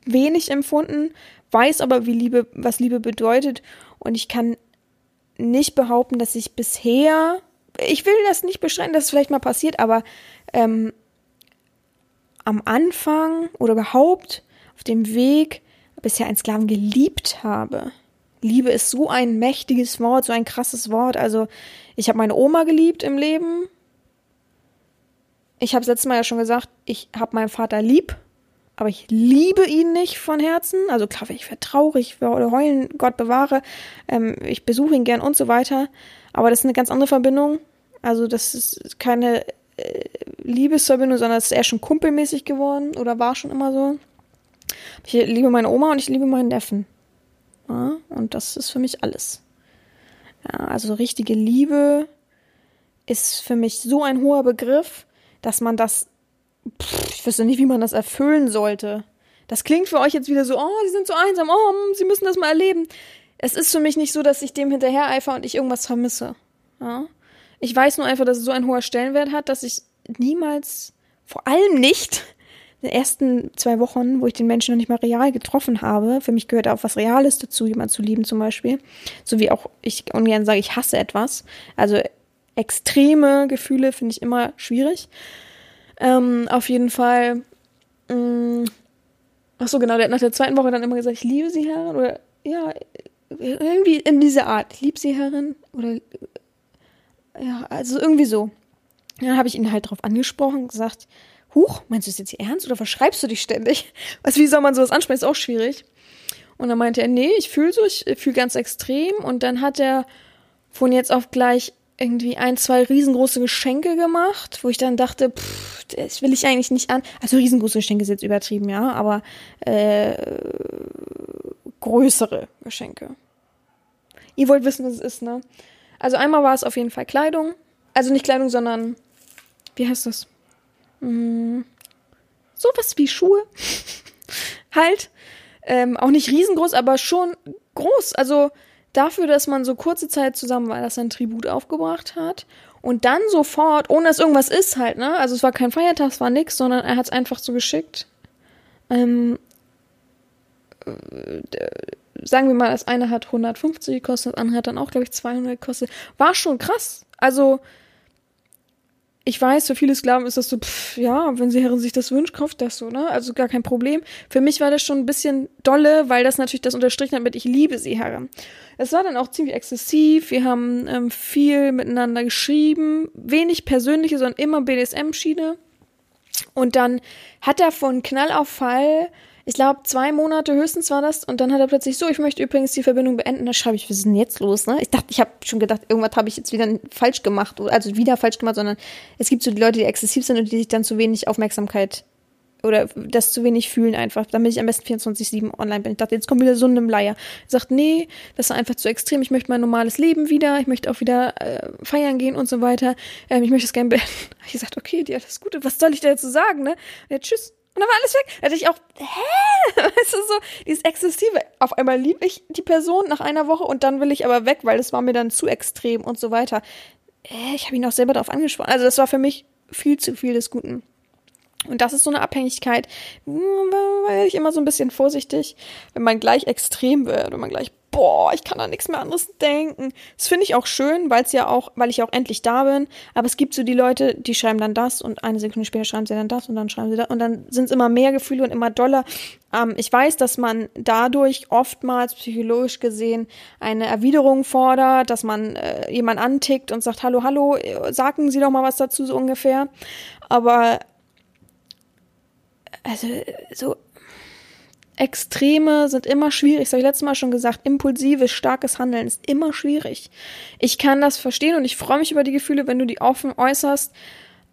wenig empfunden, weiß aber, wie Liebe, was Liebe bedeutet. Und ich kann nicht behaupten, dass ich bisher, ich will das nicht beschreiben, dass es vielleicht mal passiert, aber ähm, am Anfang oder überhaupt auf dem Weg bisher einen Sklaven geliebt habe. Liebe ist so ein mächtiges Wort, so ein krasses Wort. Also ich habe meine Oma geliebt im Leben. Ich habe letztes Mal ja schon gesagt, ich habe meinen Vater lieb, aber ich liebe ihn nicht von Herzen. Also klar, ich werde traurig oder heulen, Gott bewahre. Ähm, ich besuche ihn gern und so weiter. Aber das ist eine ganz andere Verbindung. Also das ist keine äh, Liebesverbindung, sondern es ist eher schon kumpelmäßig geworden oder war schon immer so. Ich liebe meine Oma und ich liebe meinen Neffen. Ja, und das ist für mich alles. Ja, also richtige Liebe ist für mich so ein hoher Begriff, dass man das, pff, ich wüsste nicht, wie man das erfüllen sollte. Das klingt für euch jetzt wieder so, oh, sie sind so einsam, oh, hm, sie müssen das mal erleben. Es ist für mich nicht so, dass ich dem hinterher eifer und ich irgendwas vermisse. Ja? Ich weiß nur einfach, dass es so einen hohen Stellenwert hat, dass ich niemals, vor allem nicht, in den ersten zwei Wochen, wo ich den Menschen noch nicht mal real getroffen habe, für mich gehört auch was Reales dazu, jemanden zu lieben zum Beispiel, so wie auch ich ungern sage, ich hasse etwas. Also extreme Gefühle finde ich immer schwierig. Ähm, auf jeden Fall. Mh, ach so, genau, der hat nach der zweiten Woche dann immer gesagt, ich liebe sie, Herrin, oder ja, irgendwie in dieser Art, ich liebe sie, Herrin, oder ja, also irgendwie so. Dann habe ich ihn halt drauf angesprochen, gesagt, Huch, meinst du es jetzt ernst oder verschreibst du dich ständig? Was, wie soll man sowas ansprechen? Ist auch schwierig. Und dann meinte er, nee, ich fühle so, ich fühle ganz extrem. Und dann hat er von jetzt auf gleich irgendwie ein, zwei riesengroße Geschenke gemacht, wo ich dann dachte, pff, das will ich eigentlich nicht an. Also riesengroße Geschenke ist jetzt übertrieben, ja, aber äh, größere Geschenke. Ihr wollt wissen, was es ist, ne? Also einmal war es auf jeden Fall Kleidung. Also nicht Kleidung, sondern wie heißt das? Hm, sowas wie Schuhe. halt. Ähm, auch nicht riesengroß, aber schon groß. Also dafür, dass man so kurze Zeit zusammen war, dass er ein Tribut aufgebracht hat. Und dann sofort, ohne dass irgendwas ist halt, ne? Also es war kein Feiertag, es war nix, sondern er hat es einfach so geschickt. Ähm, äh, sagen wir mal, das eine hat 150 gekostet, das andere hat dann auch, glaube ich, 200 gekostet. War schon krass. Also, ich weiß, für viele Sklaven ist das so, pff, ja, wenn sie Herren sich das wünscht, kauft das so, ne? Also gar kein Problem. Für mich war das schon ein bisschen dolle, weil das natürlich das unterstrichen hat mit ich liebe sie, Herren. Es war dann auch ziemlich exzessiv. Wir haben ähm, viel miteinander geschrieben, wenig persönliche, sondern immer BDSM-Schiene. Und dann hat er von Knall auf Fall ich glaube, zwei Monate höchstens war das. Und dann hat er plötzlich so, ich möchte übrigens die Verbindung beenden. Da schreibe ich, was ist denn jetzt los? Ne? Ich dachte, ich habe schon gedacht, irgendwas habe ich jetzt wieder falsch gemacht. Also wieder falsch gemacht, sondern es gibt so die Leute, die exzessiv sind und die sich dann zu wenig Aufmerksamkeit oder das zu wenig fühlen einfach, damit ich am besten 24-7 online bin. Ich dachte, jetzt kommt wieder so ein Leier. Er sagt, nee, das ist einfach zu extrem. Ich möchte mein normales Leben wieder. Ich möchte auch wieder äh, feiern gehen und so weiter. Ähm, ich möchte es gerne beenden. Ich gesagt, okay, dir alles Gute. Was soll ich da jetzt so sagen, ne? Ja, tschüss. Und dann war alles weg. Da dachte ich auch, hä? Weißt du, so, dieses Exzessive. Auf einmal liebe ich die Person nach einer Woche und dann will ich aber weg, weil das war mir dann zu extrem und so weiter. Ich habe ihn auch selber darauf angesprochen. Also das war für mich viel zu viel des Guten. Und das ist so eine Abhängigkeit, hm, war ich immer so ein bisschen vorsichtig, wenn man gleich extrem wird, wenn man gleich boah, ich kann an nichts mehr anderes denken. Das finde ich auch schön, weil es ja auch, weil ich auch endlich da bin. Aber es gibt so die Leute, die schreiben dann das und eine Sekunde später schreiben sie dann das und dann schreiben sie das und dann sind es immer mehr Gefühle und immer doller. Ähm, ich weiß, dass man dadurch oftmals psychologisch gesehen eine Erwiderung fordert, dass man äh, jemand antickt und sagt, hallo, hallo, sagen Sie doch mal was dazu so ungefähr. Aber also so Extreme sind immer schwierig. Das habe ich letztes Mal schon gesagt. Impulsives, starkes Handeln ist immer schwierig. Ich kann das verstehen und ich freue mich über die Gefühle, wenn du die offen äußerst.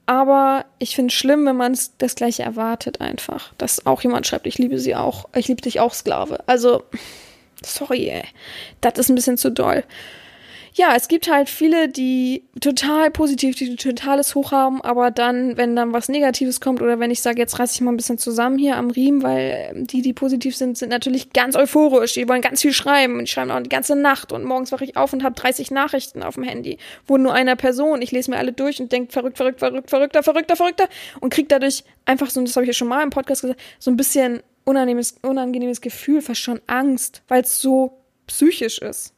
Aber ich finde es schlimm, wenn man das Gleiche erwartet einfach. Dass auch jemand schreibt, ich liebe sie auch, ich liebe dich auch, Sklave. Also, sorry, ey. Das ist ein bisschen zu doll ja, es gibt halt viele, die total positiv, die totales Hoch haben, aber dann, wenn dann was Negatives kommt oder wenn ich sage, jetzt reiß ich mal ein bisschen zusammen hier am Riemen, weil die, die positiv sind, sind natürlich ganz euphorisch, die wollen ganz viel schreiben und schreiben auch die ganze Nacht und morgens wache ich auf und habe 30 Nachrichten auf dem Handy, wo nur einer Person, ich lese mir alle durch und denke, verrückt, verrückt, verrückt, verrückter, verrückter, verrückter und krieg dadurch einfach so, das habe ich ja schon mal im Podcast gesagt, so ein bisschen unangenehmes, unangenehmes Gefühl, fast schon Angst, weil es so psychisch ist.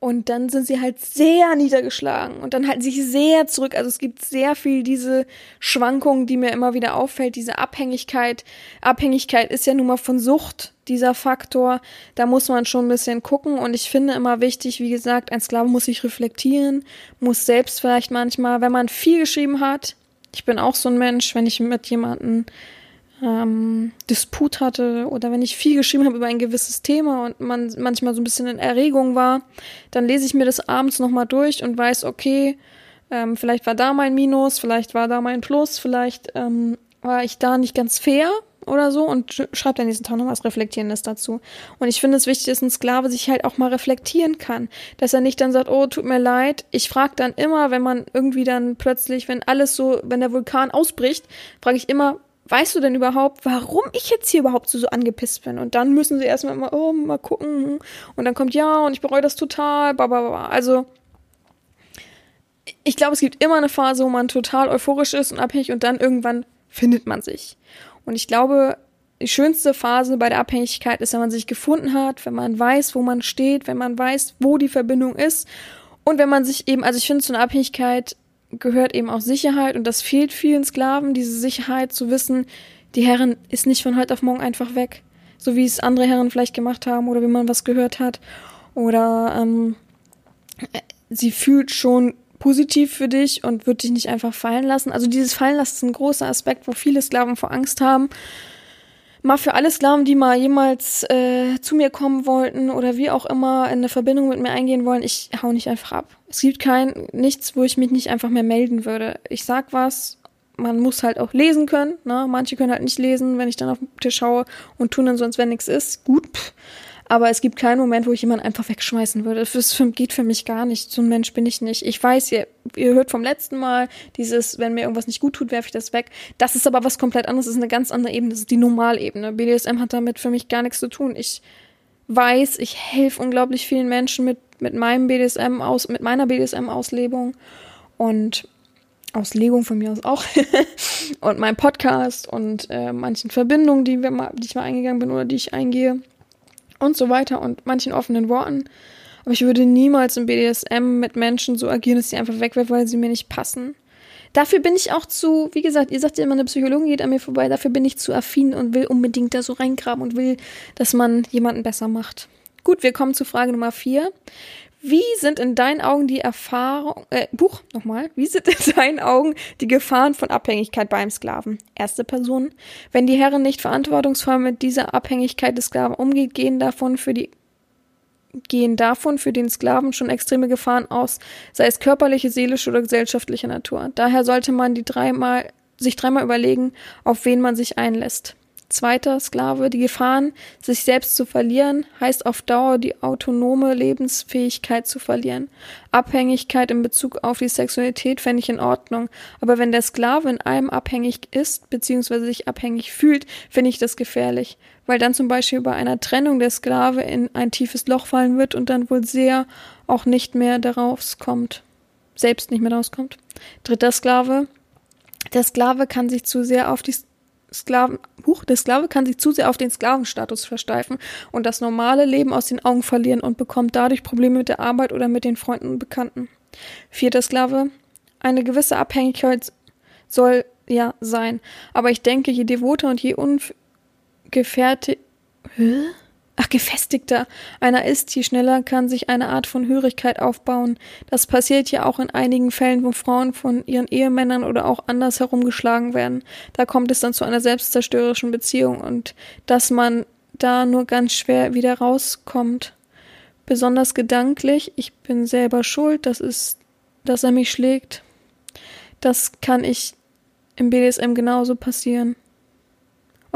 Und dann sind sie halt sehr niedergeschlagen und dann halten sich sehr zurück. Also es gibt sehr viel diese Schwankungen, die mir immer wieder auffällt, diese Abhängigkeit. Abhängigkeit ist ja nun mal von Sucht dieser Faktor. Da muss man schon ein bisschen gucken und ich finde immer wichtig, wie gesagt, ein Sklave muss sich reflektieren, muss selbst vielleicht manchmal, wenn man viel geschrieben hat, ich bin auch so ein Mensch, wenn ich mit jemandem ähm, Disput hatte oder wenn ich viel geschrieben habe über ein gewisses Thema und man manchmal so ein bisschen in Erregung war, dann lese ich mir das abends nochmal durch und weiß, okay, ähm, vielleicht war da mein Minus, vielleicht war da mein Plus, vielleicht ähm, war ich da nicht ganz fair oder so und schreibt dann nächsten Tag noch was Reflektierendes dazu. Und ich finde es wichtig, dass ein Sklave sich halt auch mal reflektieren kann. Dass er nicht dann sagt, oh, tut mir leid. Ich frage dann immer, wenn man irgendwie dann plötzlich, wenn alles so, wenn der Vulkan ausbricht, frage ich immer, weißt du denn überhaupt, warum ich jetzt hier überhaupt so, so angepisst bin? Und dann müssen sie erstmal mal, oh, mal gucken. Und dann kommt, ja, und ich bereue das total, bababa. Also, ich glaube, es gibt immer eine Phase, wo man total euphorisch ist und abhängig und dann irgendwann findet man sich. Und ich glaube, die schönste Phase bei der Abhängigkeit ist, wenn man sich gefunden hat, wenn man weiß, wo man steht, wenn man weiß, wo die Verbindung ist und wenn man sich eben, also ich finde, so eine Abhängigkeit gehört eben auch Sicherheit und das fehlt vielen Sklaven, diese Sicherheit zu wissen, die Herren ist nicht von heute auf morgen einfach weg, so wie es andere Herren vielleicht gemacht haben oder wie man was gehört hat oder ähm, sie fühlt schon positiv für dich und wird dich nicht einfach fallen lassen. Also dieses Fallen lassen ist ein großer Aspekt, wo viele Sklaven vor Angst haben mal für alle Sklaven, die mal jemals äh, zu mir kommen wollten oder wie auch immer in eine Verbindung mit mir eingehen wollen, ich hau nicht einfach ab. Es gibt kein nichts, wo ich mich nicht einfach mehr melden würde. Ich sag was, man muss halt auch lesen können. Ne? Manche können halt nicht lesen, wenn ich dann auf den Tisch schaue und tun dann sonst, wenn nichts ist. Gut. Pff. Aber es gibt keinen Moment, wo ich jemanden einfach wegschmeißen würde. Das geht für mich gar nicht. So ein Mensch bin ich nicht. Ich weiß, ihr, ihr hört vom letzten Mal dieses, wenn mir irgendwas nicht gut tut, werfe ich das weg. Das ist aber was komplett anderes. Das ist eine ganz andere Ebene. Das ist die Normalebene. BDSM hat damit für mich gar nichts zu tun. Ich weiß, ich helfe unglaublich vielen Menschen mit, mit meinem BDSM aus, mit meiner BDSM-Auslebung und Auslegung von mir aus auch und meinem Podcast und äh, manchen Verbindungen, die, wir mal, die ich mal eingegangen bin oder die ich eingehe und so weiter und manchen offenen Worten. Aber ich würde niemals im BDSM mit Menschen so agieren, dass sie einfach wegwerfen, weil sie mir nicht passen. Dafür bin ich auch zu, wie gesagt, ihr sagt ja immer, eine Psychologin geht an mir vorbei, dafür bin ich zu affin und will unbedingt da so reingraben und will, dass man jemanden besser macht. Gut, wir kommen zu Frage Nummer vier. Wie sind in deinen Augen die Erfahrung, äh, Buch nochmal, wie sind in deinen Augen die Gefahren von Abhängigkeit beim Sklaven? Erste Person. Wenn die Herren nicht verantwortungsvoll mit dieser Abhängigkeit des Sklaven umgeht, gehen davon für die gehen davon für den Sklaven schon extreme Gefahren aus, sei es körperliche, seelische oder gesellschaftliche Natur. Daher sollte man die dreimal, sich dreimal überlegen, auf wen man sich einlässt. Zweiter Sklave, die Gefahren, sich selbst zu verlieren, heißt auf Dauer die autonome Lebensfähigkeit zu verlieren. Abhängigkeit in Bezug auf die Sexualität fände ich in Ordnung. Aber wenn der Sklave in allem abhängig ist, beziehungsweise sich abhängig fühlt, finde ich das gefährlich. Weil dann zum Beispiel bei einer Trennung der Sklave in ein tiefes Loch fallen wird und dann wohl sehr auch nicht mehr daraus kommt. Selbst nicht mehr rauskommt. Dritter Sklave. Der Sklave kann sich zu sehr auf die Sklaven, huch, der Sklave kann sich zu sehr auf den Sklavenstatus versteifen und das normale Leben aus den Augen verlieren und bekommt dadurch Probleme mit der Arbeit oder mit den Freunden und Bekannten. Vierter Sklave, eine gewisse Abhängigkeit soll ja sein, aber ich denke, je devoter und je ungefährdet, ach, gefestigter einer ist, je schneller kann sich eine Art von Hörigkeit aufbauen. Das passiert ja auch in einigen Fällen, wo Frauen von ihren Ehemännern oder auch andersherum geschlagen werden. Da kommt es dann zu einer selbstzerstörerischen Beziehung und dass man da nur ganz schwer wieder rauskommt. Besonders gedanklich, ich bin selber schuld, das ist, dass er mich schlägt. Das kann ich im BDSM genauso passieren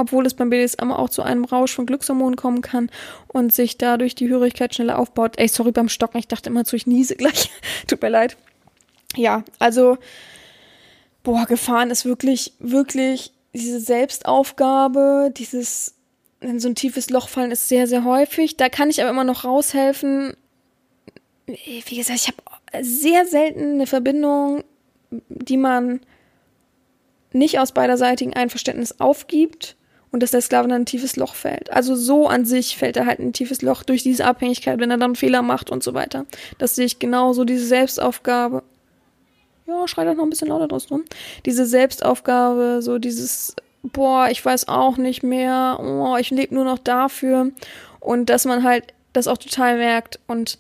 obwohl es beim BDSM auch zu einem Rausch von Glückshormonen kommen kann und sich dadurch die Hörigkeit schneller aufbaut. Ey, sorry beim Stocken, ich dachte immer zu, ich niese gleich. Tut mir leid. Ja, also, boah, Gefahren ist wirklich, wirklich diese Selbstaufgabe, dieses in so ein tiefes Loch fallen ist sehr, sehr häufig. Da kann ich aber immer noch raushelfen. Wie gesagt, ich habe sehr selten eine Verbindung, die man nicht aus beiderseitigem Einverständnis aufgibt und dass der Sklave dann ein tiefes Loch fällt. Also so an sich fällt er halt ein tiefes Loch durch diese Abhängigkeit, wenn er dann Fehler macht und so weiter. Das sehe ich genauso, diese Selbstaufgabe. Ja, schreit doch noch ein bisschen lauter draus drum. Diese Selbstaufgabe, so dieses, boah, ich weiß auch nicht mehr, oh, ich lebe nur noch dafür. Und dass man halt das auch total merkt. Und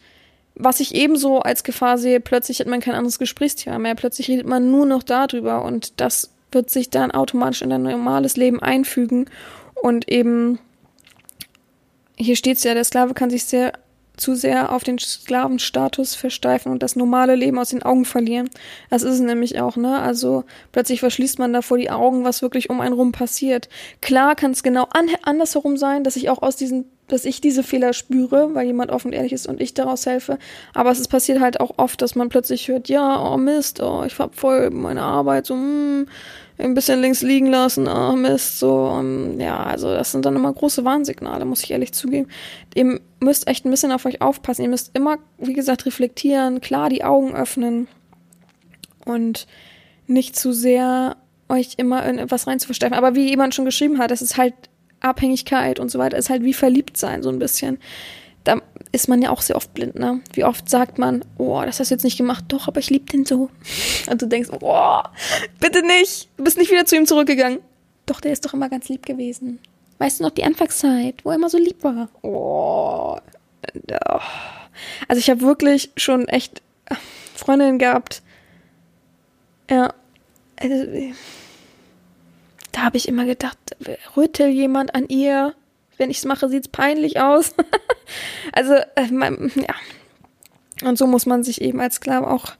was ich ebenso als Gefahr sehe, plötzlich hat man kein anderes Gesprächsthema mehr. Plötzlich redet man nur noch darüber. Und das wird sich dann automatisch in dein normales Leben einfügen und eben hier steht es ja, der Sklave kann sich sehr zu sehr auf den Sklavenstatus versteifen und das normale Leben aus den Augen verlieren. Das ist es nämlich auch, ne? Also plötzlich verschließt man davor die Augen, was wirklich um einen rum passiert. Klar kann es genau an andersherum sein, dass ich auch aus diesen, dass ich diese Fehler spüre, weil jemand offen und ehrlich ist und ich daraus helfe. Aber es passiert halt auch oft, dass man plötzlich hört, ja, oh Mist, oh, ich hab voll meine Arbeit, so, hm, ein bisschen links liegen lassen, ah, Mist, so, um, ja, also das sind dann immer große Warnsignale, muss ich ehrlich zugeben. Ihr müsst echt ein bisschen auf euch aufpassen. Ihr müsst immer, wie gesagt, reflektieren, klar die Augen öffnen und nicht zu sehr euch immer in etwas rein zu versteifen. Aber wie jemand schon geschrieben hat, das ist halt Abhängigkeit und so weiter, ist halt wie verliebt sein, so ein bisschen da ist man ja auch sehr oft blind, ne? Wie oft sagt man, oh, das hast du jetzt nicht gemacht, doch, aber ich liebe den so. Und du denkst, oh, bitte nicht, du bist nicht wieder zu ihm zurückgegangen. Doch, der ist doch immer ganz lieb gewesen. Weißt du noch die Anfangszeit, wo er immer so lieb war? Oh. Also ich habe wirklich schon echt Freundinnen gehabt. Ja. Also, da habe ich immer gedacht, rüttel jemand an ihr, wenn ich es mache, sieht es peinlich aus. also, äh, man, ja. Und so muss man sich eben als Sklave auch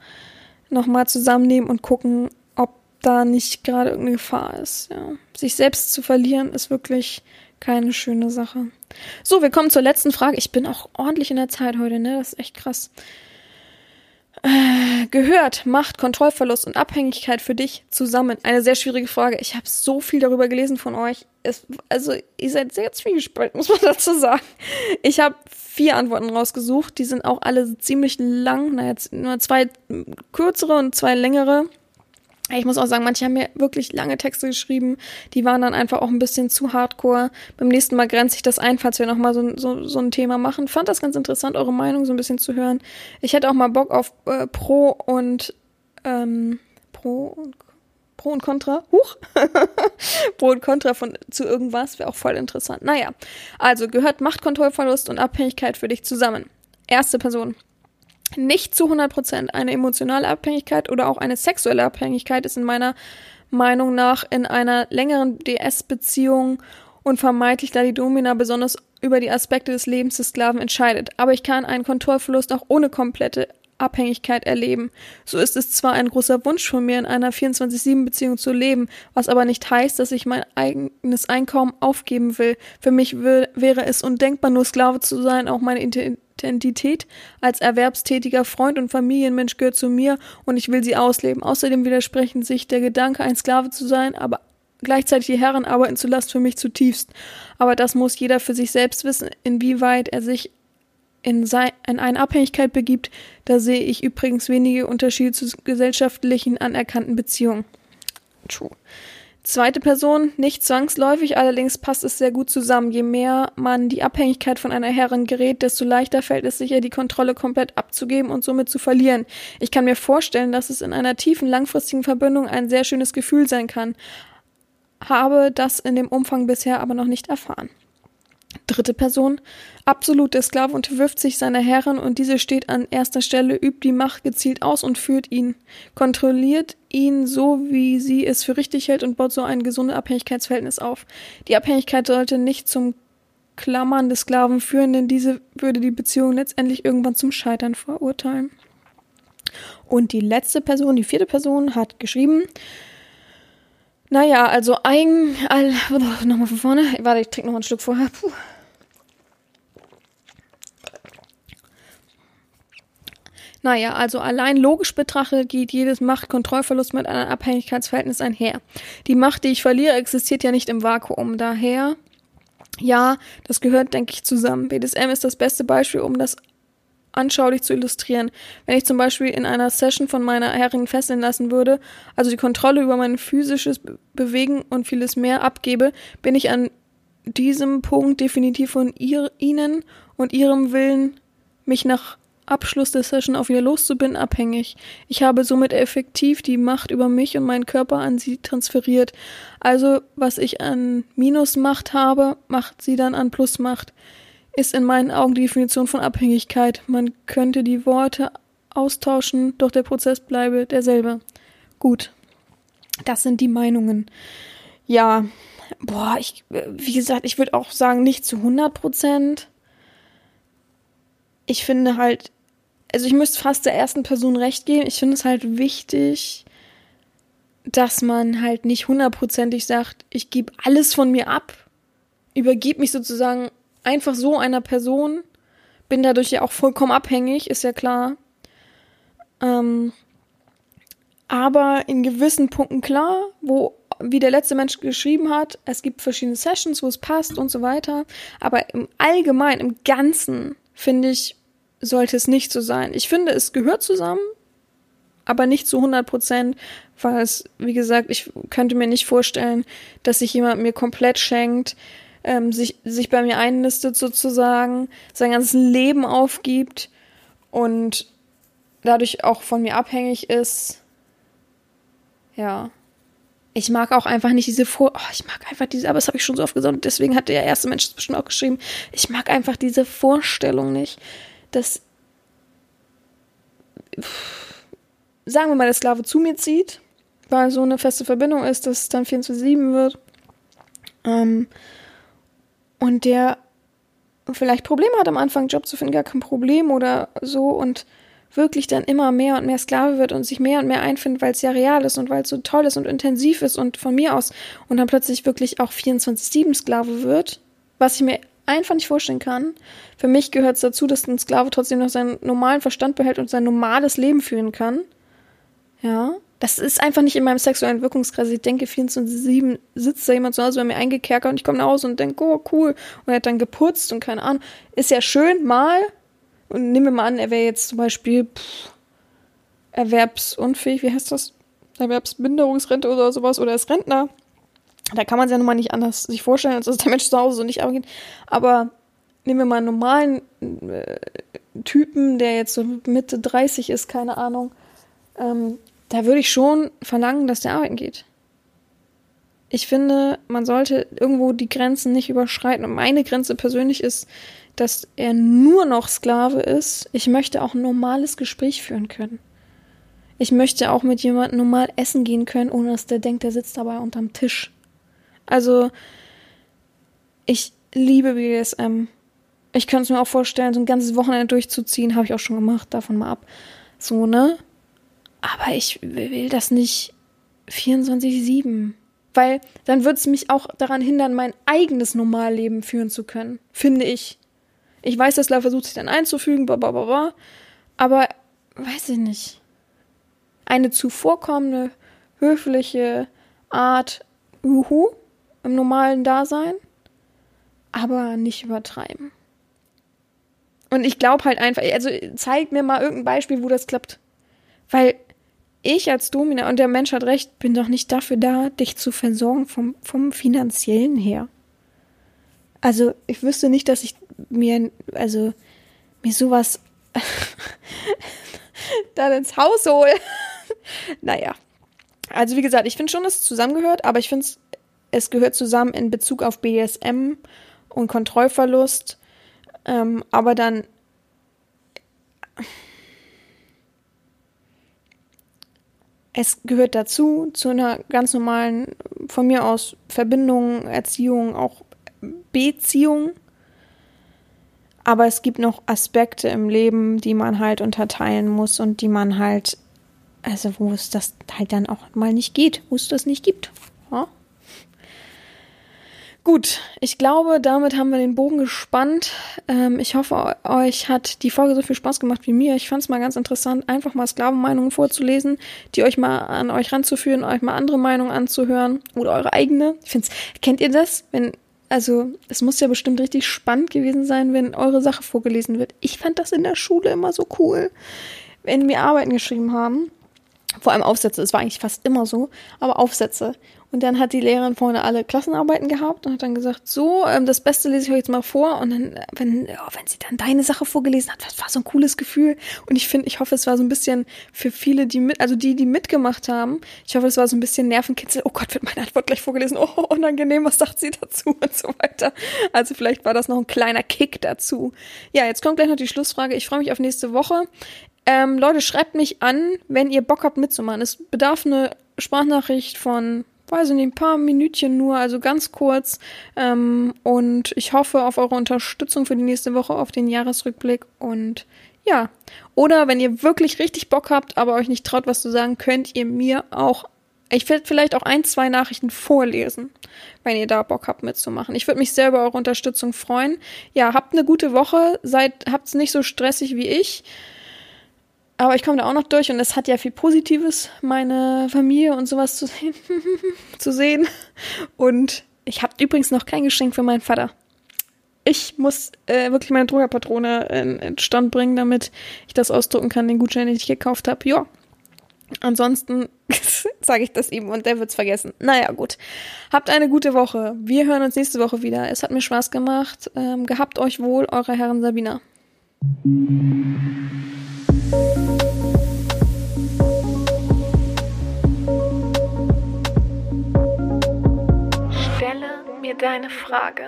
nochmal zusammennehmen und gucken, ob da nicht gerade irgendeine Gefahr ist. Ja. Sich selbst zu verlieren ist wirklich keine schöne Sache. So, wir kommen zur letzten Frage. Ich bin auch ordentlich in der Zeit heute, ne? Das ist echt krass. Äh, gehört Macht, Kontrollverlust und Abhängigkeit für dich zusammen? Eine sehr schwierige Frage. Ich habe so viel darüber gelesen von euch. Es, also, ihr seid sehr zwiegespalten, muss man dazu sagen. Ich habe vier Antworten rausgesucht. Die sind auch alle ziemlich lang. Na, jetzt nur zwei kürzere und zwei längere. Ich muss auch sagen, manche haben mir wirklich lange Texte geschrieben, die waren dann einfach auch ein bisschen zu hardcore. Beim nächsten Mal grenze ich das ein, falls wir nochmal so, so, so ein Thema machen. Fand das ganz interessant, eure Meinung so ein bisschen zu hören. Ich hätte auch mal Bock auf äh, Pro und ähm, Pro und Pro und Contra. Huch! Pro und Contra von zu irgendwas wäre auch voll interessant. Naja, also gehört Machtkontrollverlust und Abhängigkeit für dich zusammen. Erste Person nicht zu 100% eine emotionale Abhängigkeit oder auch eine sexuelle Abhängigkeit ist in meiner Meinung nach in einer längeren DS-Beziehung unvermeidlich, da die Domina besonders über die Aspekte des Lebens des Sklaven entscheidet. Aber ich kann einen Kontrollverlust auch ohne komplette Abhängigkeit erleben. So ist es zwar ein großer Wunsch von mir, in einer 24-7-Beziehung zu leben, was aber nicht heißt, dass ich mein eigenes Einkommen aufgeben will. Für mich wäre es undenkbar, nur Sklave zu sein, auch meine Identität als erwerbstätiger Freund und Familienmensch gehört zu mir und ich will sie ausleben. Außerdem widersprechen sich der Gedanke, ein Sklave zu sein, aber gleichzeitig die Herren arbeiten zu lassen für mich zutiefst. Aber das muss jeder für sich selbst wissen, inwieweit er sich in, sein, in eine Abhängigkeit begibt. Da sehe ich übrigens wenige Unterschiede zu gesellschaftlichen anerkannten Beziehungen. True. Zweite Person, nicht zwangsläufig, allerdings passt es sehr gut zusammen. Je mehr man die Abhängigkeit von einer Herrin gerät, desto leichter fällt es sich ihr, die Kontrolle komplett abzugeben und somit zu verlieren. Ich kann mir vorstellen, dass es in einer tiefen, langfristigen Verbindung ein sehr schönes Gefühl sein kann. Habe das in dem Umfang bisher aber noch nicht erfahren. Dritte Person. Absolut, der Sklave unterwirft sich seiner Herrin und diese steht an erster Stelle, übt die Macht gezielt aus und führt ihn, kontrolliert ihn so, wie sie es für richtig hält und baut so ein gesundes Abhängigkeitsverhältnis auf. Die Abhängigkeit sollte nicht zum Klammern des Sklaven führen, denn diese würde die Beziehung letztendlich irgendwann zum Scheitern verurteilen. Und die letzte Person, die vierte Person, hat geschrieben, naja, also ein, nochmal von vorne. Warte, ich trinke noch ein Stück vorher. Puh. Naja, also allein logisch betrachtet geht jedes Machtkontrollverlust mit einem Abhängigkeitsverhältnis einher. Die Macht, die ich verliere, existiert ja nicht im Vakuum. Daher, ja, das gehört, denke ich, zusammen. BDSM ist das beste Beispiel, um das anschaulich zu illustrieren. Wenn ich zum Beispiel in einer Session von meiner Herrin fesseln lassen würde, also die Kontrolle über mein physisches Bewegen und vieles mehr abgebe, bin ich an diesem Punkt definitiv von ihr, ihnen und ihrem Willen, mich nach Abschluss der Session auf ihr loszubinden, abhängig. Ich habe somit effektiv die Macht über mich und meinen Körper an sie transferiert. Also, was ich an Minusmacht habe, macht sie dann an Plusmacht ist in meinen Augen die Definition von Abhängigkeit. Man könnte die Worte austauschen, doch der Prozess bleibe derselbe. Gut. Das sind die Meinungen. Ja, boah, ich, wie gesagt, ich würde auch sagen, nicht zu 100 Prozent. Ich finde halt, also ich müsste fast der ersten Person recht geben. Ich finde es halt wichtig, dass man halt nicht hundertprozentig sagt, ich gebe alles von mir ab, übergebe mich sozusagen einfach so einer Person, bin dadurch ja auch vollkommen abhängig, ist ja klar. Ähm, aber in gewissen Punkten klar, wo, wie der letzte Mensch geschrieben hat, es gibt verschiedene Sessions, wo es passt und so weiter. Aber im Allgemeinen, im Ganzen, finde ich, sollte es nicht so sein. Ich finde, es gehört zusammen, aber nicht zu 100 Prozent, weil es, wie gesagt, ich könnte mir nicht vorstellen, dass sich jemand mir komplett schenkt, ähm, sich, sich bei mir einnistet sozusagen, sein ganzes Leben aufgibt und dadurch auch von mir abhängig ist. Ja. Ich mag auch einfach nicht diese Vor... Oh, ich mag einfach diese... Aber das habe ich schon so oft gesagt. Deswegen hat der erste Mensch das bestimmt auch geschrieben. Ich mag einfach diese Vorstellung nicht, dass... Sagen wir mal, der Sklave zu mir zieht, weil so eine feste Verbindung ist, dass es dann 24-7 wird. Ähm, und der vielleicht Probleme hat am Anfang, Job zu finden, gar kein Problem oder so und wirklich dann immer mehr und mehr Sklave wird und sich mehr und mehr einfindet, weil es ja real ist und weil es so toll ist und intensiv ist und von mir aus und dann plötzlich wirklich auch 24-7 Sklave wird, was ich mir einfach nicht vorstellen kann. Für mich gehört es dazu, dass ein Sklave trotzdem noch seinen normalen Verstand behält und sein normales Leben führen kann. Ja. Das ist einfach nicht in meinem sexuellen Wirkungskreis. Ich denke, 24-7 sitzt da jemand zu Hause bei mir eingekerkert und ich komme nach Hause und denke, oh, cool. Und er hat dann geputzt und keine Ahnung. Ist ja schön, mal. Und nehmen wir mal an, er wäre jetzt zum Beispiel pff, erwerbsunfähig, wie heißt das? Erwerbsminderungsrente oder sowas oder ist Rentner. Da kann man es ja nun mal nicht anders sich vorstellen, als dass der Mensch zu Hause so nicht arbeiten Aber nehmen wir mal einen normalen äh, Typen, der jetzt so Mitte 30 ist, keine Ahnung. Ähm, da würde ich schon verlangen, dass der arbeiten geht. Ich finde, man sollte irgendwo die Grenzen nicht überschreiten. Und meine Grenze persönlich ist, dass er nur noch Sklave ist. Ich möchte auch ein normales Gespräch führen können. Ich möchte auch mit jemandem normal essen gehen können, ohne dass der denkt, der sitzt dabei unterm Tisch. Also, ich liebe BDSM. Ich könnte es mir auch vorstellen, so ein ganzes Wochenende durchzuziehen, habe ich auch schon gemacht, davon mal ab. So, ne? Aber ich will das nicht 24-7. Weil dann wird es mich auch daran hindern, mein eigenes Normalleben führen zu können. Finde ich. Ich weiß, dass Love versucht sich dann einzufügen, blablabla, aber weiß ich nicht. Eine zuvorkommende, höfliche Art Uhu im normalen Dasein, aber nicht übertreiben. Und ich glaube halt einfach, also zeig mir mal irgendein Beispiel, wo das klappt. Weil ich als Domina, und der Mensch hat recht, bin doch nicht dafür da, dich zu versorgen vom, vom finanziellen her. Also ich wüsste nicht, dass ich mir, also mir sowas dann ins Haus hole. naja. Also wie gesagt, ich finde schon, dass es zusammengehört, aber ich finde es, es gehört zusammen in Bezug auf BDSM und Kontrollverlust. Ähm, aber dann es gehört dazu, zu einer ganz normalen, von mir aus, Verbindung, Erziehung, auch Beziehung. Aber es gibt noch Aspekte im Leben, die man halt unterteilen muss und die man halt, also wo es das halt dann auch mal nicht geht, wo es das nicht gibt. Ja? Gut, ich glaube, damit haben wir den Bogen gespannt. Ähm, ich hoffe, euch hat die Folge so viel Spaß gemacht wie mir. Ich fand es mal ganz interessant, einfach mal Sklavenmeinungen vorzulesen, die euch mal an euch ranzuführen, euch mal andere Meinungen anzuhören oder eure eigene. Ich finde kennt ihr das? Wenn, also, es muss ja bestimmt richtig spannend gewesen sein, wenn eure Sache vorgelesen wird. Ich fand das in der Schule immer so cool, wenn wir Arbeiten geschrieben haben. Vor allem Aufsätze, es war eigentlich fast immer so, aber Aufsätze. Und dann hat die Lehrerin vorne alle Klassenarbeiten gehabt und hat dann gesagt, so, ähm, das Beste lese ich euch jetzt mal vor. Und dann, wenn, oh, wenn sie dann deine Sache vorgelesen hat, das war so ein cooles Gefühl. Und ich finde, ich hoffe, es war so ein bisschen für viele, die mit, also die, die mitgemacht haben, ich hoffe, es war so ein bisschen Nervenkitzel. Oh Gott, wird meine Antwort gleich vorgelesen. Oh, unangenehm, was sagt sie dazu und so weiter. Also vielleicht war das noch ein kleiner Kick dazu. Ja, jetzt kommt gleich noch die Schlussfrage. Ich freue mich auf nächste Woche. Ähm, Leute, schreibt mich an, wenn ihr Bock habt mitzumachen. Es bedarf eine Sprachnachricht von weiß ich nicht, ein paar Minütchen nur, also ganz kurz. Ähm, und ich hoffe auf eure Unterstützung für die nächste Woche, auf den Jahresrückblick und ja. Oder wenn ihr wirklich richtig Bock habt, aber euch nicht traut, was zu sagen, könnt ihr mir auch, ich werde vielleicht auch ein, zwei Nachrichten vorlesen, wenn ihr da Bock habt mitzumachen. Ich würde mich sehr über eure Unterstützung freuen. Ja, habt eine gute Woche, seid, habt's nicht so stressig wie ich. Aber ich komme da auch noch durch und es hat ja viel Positives, meine Familie und sowas zu sehen. zu sehen. Und ich habe übrigens noch kein Geschenk für meinen Vater. Ich muss äh, wirklich meine Druckerpatrone in, in Stand bringen, damit ich das ausdrucken kann, den Gutschein, den ich gekauft habe. Ja. Ansonsten sage ich das ihm und der wird's vergessen. Naja, gut. Habt eine gute Woche. Wir hören uns nächste Woche wieder. Es hat mir Spaß gemacht. Ähm, gehabt euch wohl, eure Herren Sabina. Stelle mir deine Frage.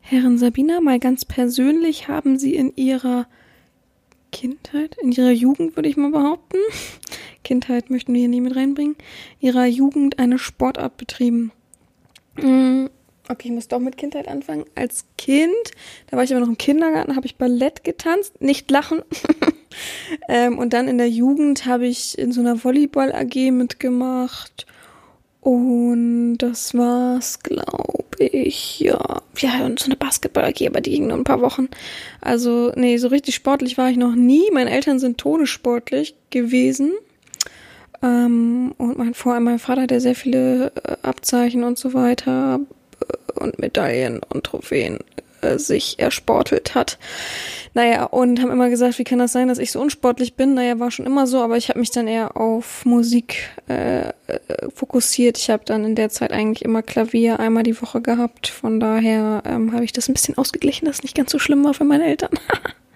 Herren Sabina, mal ganz persönlich, haben Sie in Ihrer Kindheit, in Ihrer Jugend, würde ich mal behaupten, Kindheit möchten wir hier nie mit reinbringen, Ihrer Jugend eine Sportart betrieben? Mm, Okay, ich muss doch mit Kindheit anfangen. Als Kind, da war ich aber noch im Kindergarten, habe ich Ballett getanzt, nicht lachen. ähm, und dann in der Jugend habe ich in so einer Volleyball-AG mitgemacht. Und das war's, glaube ich, ja. Ja, und so eine Basketball-AG, aber die ging nur ein paar Wochen. Also, nee, so richtig sportlich war ich noch nie. Meine Eltern sind todessportlich gewesen. Ähm, und mein, vor allem mein Vater, der sehr viele äh, Abzeichen und so weiter und Medaillen und Trophäen äh, sich ersportelt hat. Naja, und haben immer gesagt, wie kann das sein, dass ich so unsportlich bin? Naja, war schon immer so, aber ich habe mich dann eher auf Musik äh, äh, fokussiert. Ich habe dann in der Zeit eigentlich immer Klavier einmal die Woche gehabt. Von daher ähm, habe ich das ein bisschen ausgeglichen, dass es nicht ganz so schlimm war für meine Eltern.